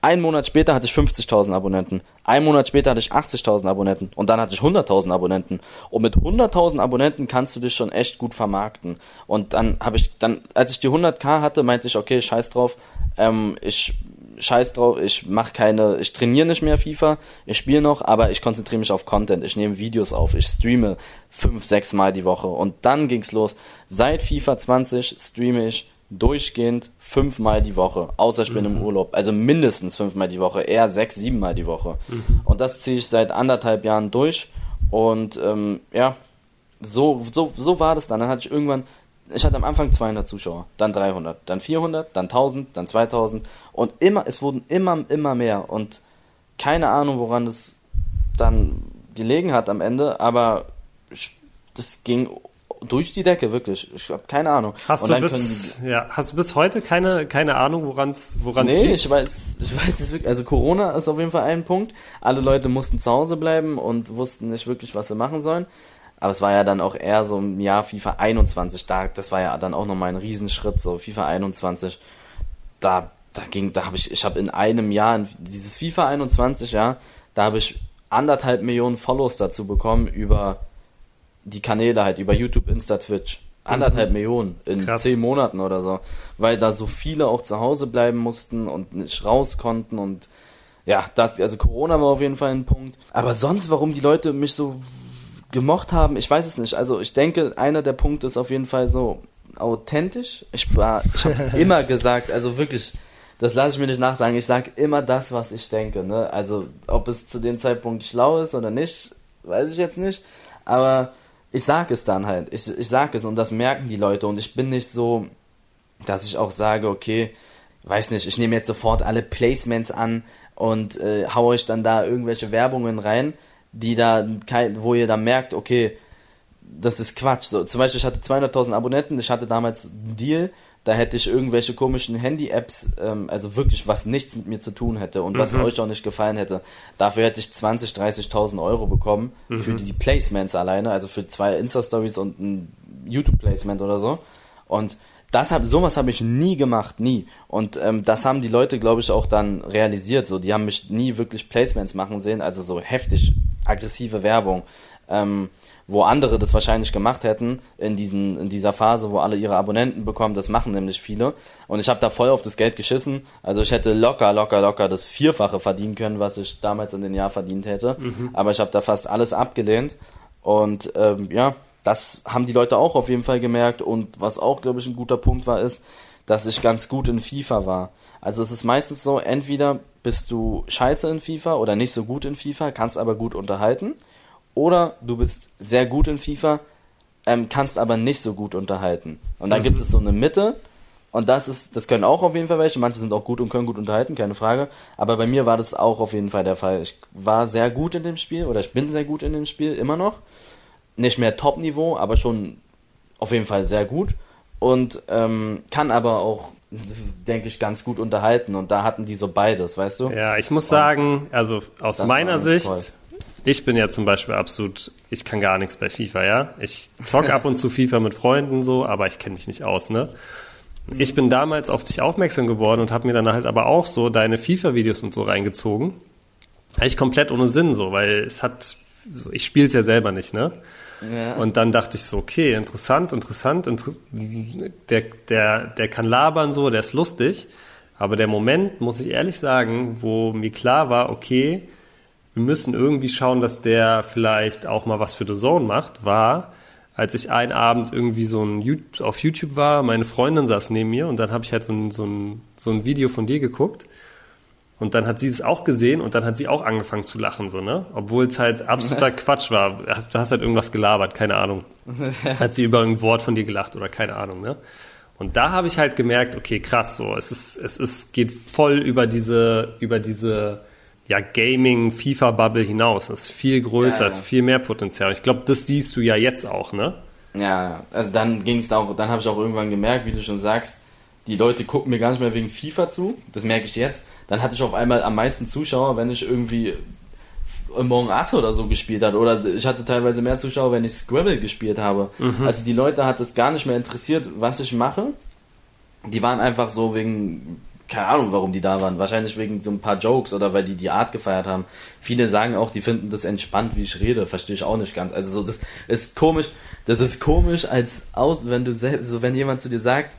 Speaker 1: Ein Monat später hatte ich 50.000 Abonnenten. Ein Monat später hatte ich 80.000 Abonnenten. Und dann hatte ich 100.000 Abonnenten. Und mit 100.000 Abonnenten kannst du dich schon echt gut vermarkten. Und dann habe ich, dann, als ich die 100k hatte, meinte ich, okay, scheiß drauf. Ähm, ich scheiß drauf, ich mache keine, ich trainiere nicht mehr FIFA, ich spiele noch, aber ich konzentriere mich auf Content, ich nehme Videos auf, ich streame fünf, sechs Mal die Woche und dann ging's los. Seit FIFA 20 streame ich durchgehend fünfmal die Woche, außer ich bin mhm. im Urlaub. Also mindestens fünfmal die Woche, eher sechs, siebenmal die Woche. Mhm. Und das ziehe ich seit anderthalb Jahren durch. Und ähm, ja, so, so, so war das dann. Dann hatte ich irgendwann ich hatte am Anfang 200 Zuschauer, dann 300, dann 400, dann 1000, dann 2000 und immer, es wurden immer, immer mehr und keine Ahnung, woran das dann gelegen hat am Ende, aber das ging durch die Decke, wirklich. Ich habe keine Ahnung.
Speaker 3: Hast, du bis, ja, hast du bis heute keine, keine Ahnung, woran es woran's
Speaker 1: Nee, liegt? ich weiß, ich weiß es wirklich. Also Corona ist auf jeden Fall ein Punkt. Alle Leute mussten zu Hause bleiben und wussten nicht wirklich, was sie machen sollen. Aber es war ja dann auch eher so im Jahr FIFA 21, da, das war ja dann auch nochmal ein Riesenschritt, so FIFA 21, da, da ging, da habe ich, ich habe in einem Jahr, dieses FIFA 21, ja, da habe ich anderthalb Millionen Follows dazu bekommen über die Kanäle halt, über YouTube, Insta, Twitch. Anderthalb mhm. Millionen in Krass. zehn Monaten oder so. Weil da so viele auch zu Hause bleiben mussten und nicht raus konnten und ja, das, also Corona war auf jeden Fall ein Punkt. Aber sonst, warum die Leute mich so gemocht haben, ich weiß es nicht. Also ich denke, einer der Punkte ist auf jeden Fall so authentisch. Ich war, ich habe immer gesagt, also wirklich, das lasse ich mir nicht nachsagen. Ich sage immer das, was ich denke. Ne? Also ob es zu dem Zeitpunkt schlau ist oder nicht, weiß ich jetzt nicht. Aber ich sage es dann halt. Ich, ich sage es und das merken die Leute. Und ich bin nicht so, dass ich auch sage, okay, weiß nicht, ich nehme jetzt sofort alle Placements an und äh, haue ich dann da irgendwelche Werbungen rein die da, wo ihr dann merkt, okay, das ist Quatsch. So, zum Beispiel, ich hatte 200.000 Abonnenten, ich hatte damals einen Deal, da hätte ich irgendwelche komischen Handy-Apps, ähm, also wirklich, was nichts mit mir zu tun hätte und mhm. was euch auch nicht gefallen hätte. Dafür hätte ich 20, 30.000 Euro bekommen mhm. für die Placements alleine, also für zwei Insta-Stories und ein YouTube-Placement oder so. Und das hab, sowas habe ich nie gemacht, nie. Und ähm, das haben die Leute, glaube ich, auch dann realisiert. So, die haben mich nie wirklich Placements machen sehen, also so heftig aggressive Werbung, ähm, wo andere das wahrscheinlich gemacht hätten in diesen in dieser Phase, wo alle ihre Abonnenten bekommen. Das machen nämlich viele. Und ich habe da voll auf das Geld geschissen. Also ich hätte locker, locker, locker das Vierfache verdienen können, was ich damals in den Jahr verdient hätte. Mhm. Aber ich habe da fast alles abgelehnt. Und ähm, ja, das haben die Leute auch auf jeden Fall gemerkt. Und was auch, glaube ich, ein guter Punkt war, ist, dass ich ganz gut in FIFA war. Also es ist meistens so, entweder bist du scheiße in FIFA oder nicht so gut in FIFA, kannst aber gut unterhalten. Oder du bist sehr gut in FIFA, ähm, kannst aber nicht so gut unterhalten. Und dann mhm. gibt es so eine Mitte. Und das ist, das können auch auf jeden Fall welche. Manche sind auch gut und können gut unterhalten, keine Frage. Aber bei mir war das auch auf jeden Fall der Fall. Ich war sehr gut in dem Spiel oder ich bin sehr gut in dem Spiel, immer noch. Nicht mehr Top-Niveau, aber schon auf jeden Fall sehr gut. Und ähm, kann aber auch denke ich, ganz gut unterhalten. Und da hatten die so beides, weißt du?
Speaker 3: Ja, ich muss und sagen, also aus meiner Sicht, toll. Ich bin ja zum Beispiel absolut, ich kann gar nichts bei FIFA, ja. Ich zock ab und zu FIFA mit Freunden so, aber ich kenne mich nicht aus, ne? Ich bin damals auf dich aufmerksam geworden und habe mir dann halt aber auch so deine FIFA-Videos und so reingezogen. Eigentlich komplett ohne Sinn so, weil es hat, so, ich spiele es ja selber nicht, ne? Ja. Und dann dachte ich so, okay, interessant, interessant, inter der, der, der kann labern so, der ist lustig. Aber der Moment, muss ich ehrlich sagen, wo mir klar war, okay, wir müssen irgendwie schauen, dass der vielleicht auch mal was für The Zone macht, war, als ich einen Abend irgendwie so ein auf YouTube war, meine Freundin saß neben mir und dann habe ich halt so ein, so, ein, so ein Video von dir geguckt und dann hat sie es auch gesehen und dann hat sie auch angefangen zu lachen, so, ne? Obwohl es halt absoluter Quatsch war. Du hast halt irgendwas gelabert, keine Ahnung. hat sie über ein Wort von dir gelacht oder keine Ahnung, ne? Und da habe ich halt gemerkt, okay, krass, so, es ist, es ist, geht voll über diese, über diese, ja, Gaming, FIFA-Bubble hinaus. Es ist viel größer, ja, ja. ist viel mehr Potenzial. Ich glaube, das siehst du ja jetzt auch, ne?
Speaker 1: Ja, also dann ging es auch, dann habe ich auch irgendwann gemerkt, wie du schon sagst, die Leute gucken mir gar nicht mehr wegen FIFA zu, das merke ich jetzt. Dann hatte ich auf einmal am meisten Zuschauer, wenn ich irgendwie Among Us oder so gespielt hat. Oder ich hatte teilweise mehr Zuschauer, wenn ich Scribble gespielt habe.
Speaker 3: Mhm.
Speaker 1: Also die Leute hat es gar nicht mehr interessiert, was ich mache. Die waren einfach so wegen, keine Ahnung, warum die da waren. Wahrscheinlich wegen so ein paar Jokes oder weil die die Art gefeiert haben. Viele sagen auch, die finden das entspannt, wie ich rede. Verstehe ich auch nicht ganz. Also so, das ist komisch. Das ist komisch, als aus, wenn du selbst, so wenn jemand zu dir sagt,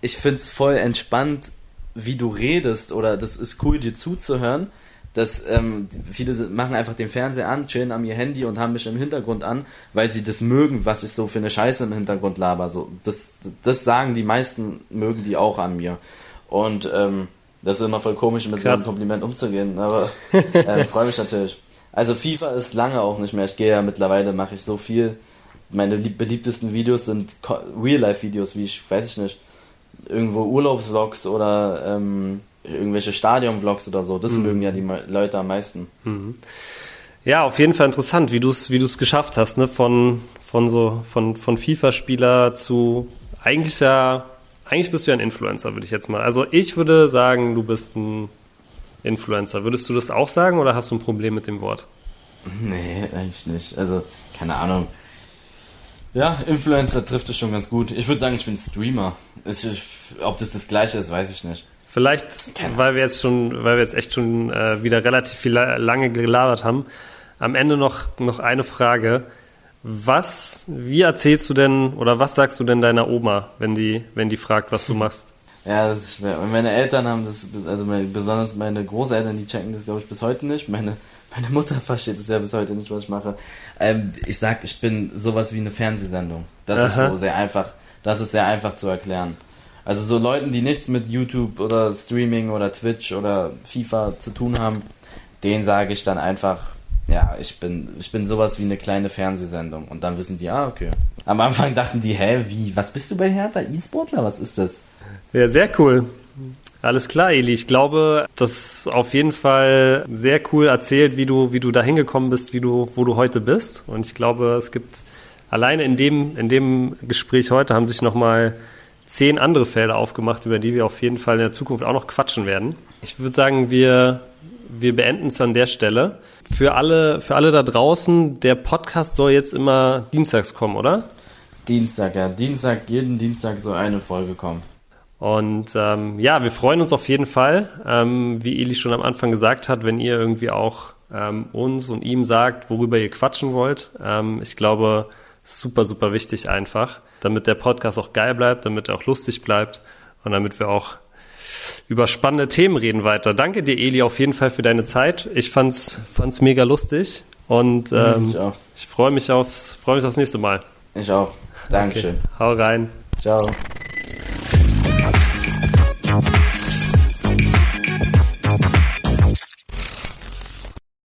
Speaker 1: ich find's voll entspannt, wie du redest oder das ist cool, dir zuzuhören. Das, ähm, viele machen einfach den Fernseher an, chillen an ihr Handy und haben mich im Hintergrund an, weil sie das mögen, was ich so für eine Scheiße im Hintergrund laber. So, das, das sagen die meisten, mögen die auch an mir. Und ähm, das ist immer voll komisch, mit so
Speaker 3: Krass.
Speaker 1: einem Kompliment umzugehen, aber ähm, freue mich natürlich. Also FIFA ist lange auch nicht mehr. Ich gehe ja mittlerweile, mache ich so viel. Meine lieb beliebtesten Videos sind Real-Life-Videos, wie ich, weiß ich nicht, irgendwo Urlaubsvlogs oder ähm, irgendwelche Stadion-Vlogs oder so. Das mögen ja die Leute am meisten.
Speaker 3: Ja, auf jeden Fall interessant, wie du es wie du's geschafft hast, ne? Von, von so, von, von FIFA-Spieler zu eigentlich ja, eigentlich bist du ja ein Influencer, würde ich jetzt mal. Also ich würde sagen, du bist ein Influencer. Würdest du das auch sagen oder hast du ein Problem mit dem Wort?
Speaker 1: Nee, eigentlich nicht. Also, keine Ahnung. Ja, Influencer trifft es schon ganz gut. Ich würde sagen, ich bin Streamer. Ich, ob das das gleiche ist, weiß ich nicht.
Speaker 3: Vielleicht,
Speaker 1: Keine
Speaker 3: weil wir jetzt schon, weil wir jetzt echt schon äh, wieder relativ viel la- lange gelabert haben. Am Ende noch, noch eine Frage. Was, wie erzählst du denn oder was sagst du denn deiner Oma, wenn die, wenn die fragt, was du machst?
Speaker 1: Ja, das ist schwer. Meine Eltern haben das, also meine, besonders meine Großeltern, die checken das, glaube ich, bis heute nicht. Meine, meine Mutter versteht es ja bis heute nicht, was ich mache. Ähm, ich sag, ich bin sowas wie eine Fernsehsendung. Das
Speaker 3: Aha.
Speaker 1: ist so sehr einfach, das ist sehr einfach zu erklären. Also so Leuten, die nichts mit YouTube oder Streaming oder Twitch oder FIFA zu tun haben, denen sage ich dann einfach, ja, ich bin, ich bin sowas wie eine kleine Fernsehsendung. Und dann wissen die, ah, okay. Am Anfang dachten die, hä, wie, was bist du bei Hertha? E-Sportler? Was ist das?
Speaker 3: Ja, sehr cool. Alles klar, Eli. Ich glaube, das ist auf jeden Fall sehr cool erzählt, wie du, wie du da hingekommen bist, wie du, wo du heute bist. Und ich glaube, es gibt alleine in dem, in dem Gespräch heute haben sich nochmal zehn andere Felder aufgemacht, über die wir auf jeden Fall in der Zukunft auch noch quatschen werden. Ich würde sagen, wir, wir beenden es an der Stelle. Für alle, für alle da draußen, der Podcast soll jetzt immer dienstags kommen, oder?
Speaker 1: Dienstag, ja. Dienstag, jeden Dienstag soll eine Folge kommen.
Speaker 3: Und ähm, ja, wir freuen uns auf jeden Fall, ähm, wie Eli schon am Anfang gesagt hat, wenn ihr irgendwie auch ähm, uns und ihm sagt, worüber ihr quatschen wollt. Ähm, ich glaube, super, super wichtig einfach, damit der Podcast auch geil bleibt, damit er auch lustig bleibt und damit wir auch über spannende Themen reden weiter. Danke dir, Eli, auf jeden Fall für deine Zeit. Ich fand's, fand's mega lustig und ähm,
Speaker 1: ich auch.
Speaker 3: ich freue mich aufs, freue mich aufs nächste Mal.
Speaker 1: Ich auch. Dankeschön.
Speaker 3: Hau rein.
Speaker 1: Ciao.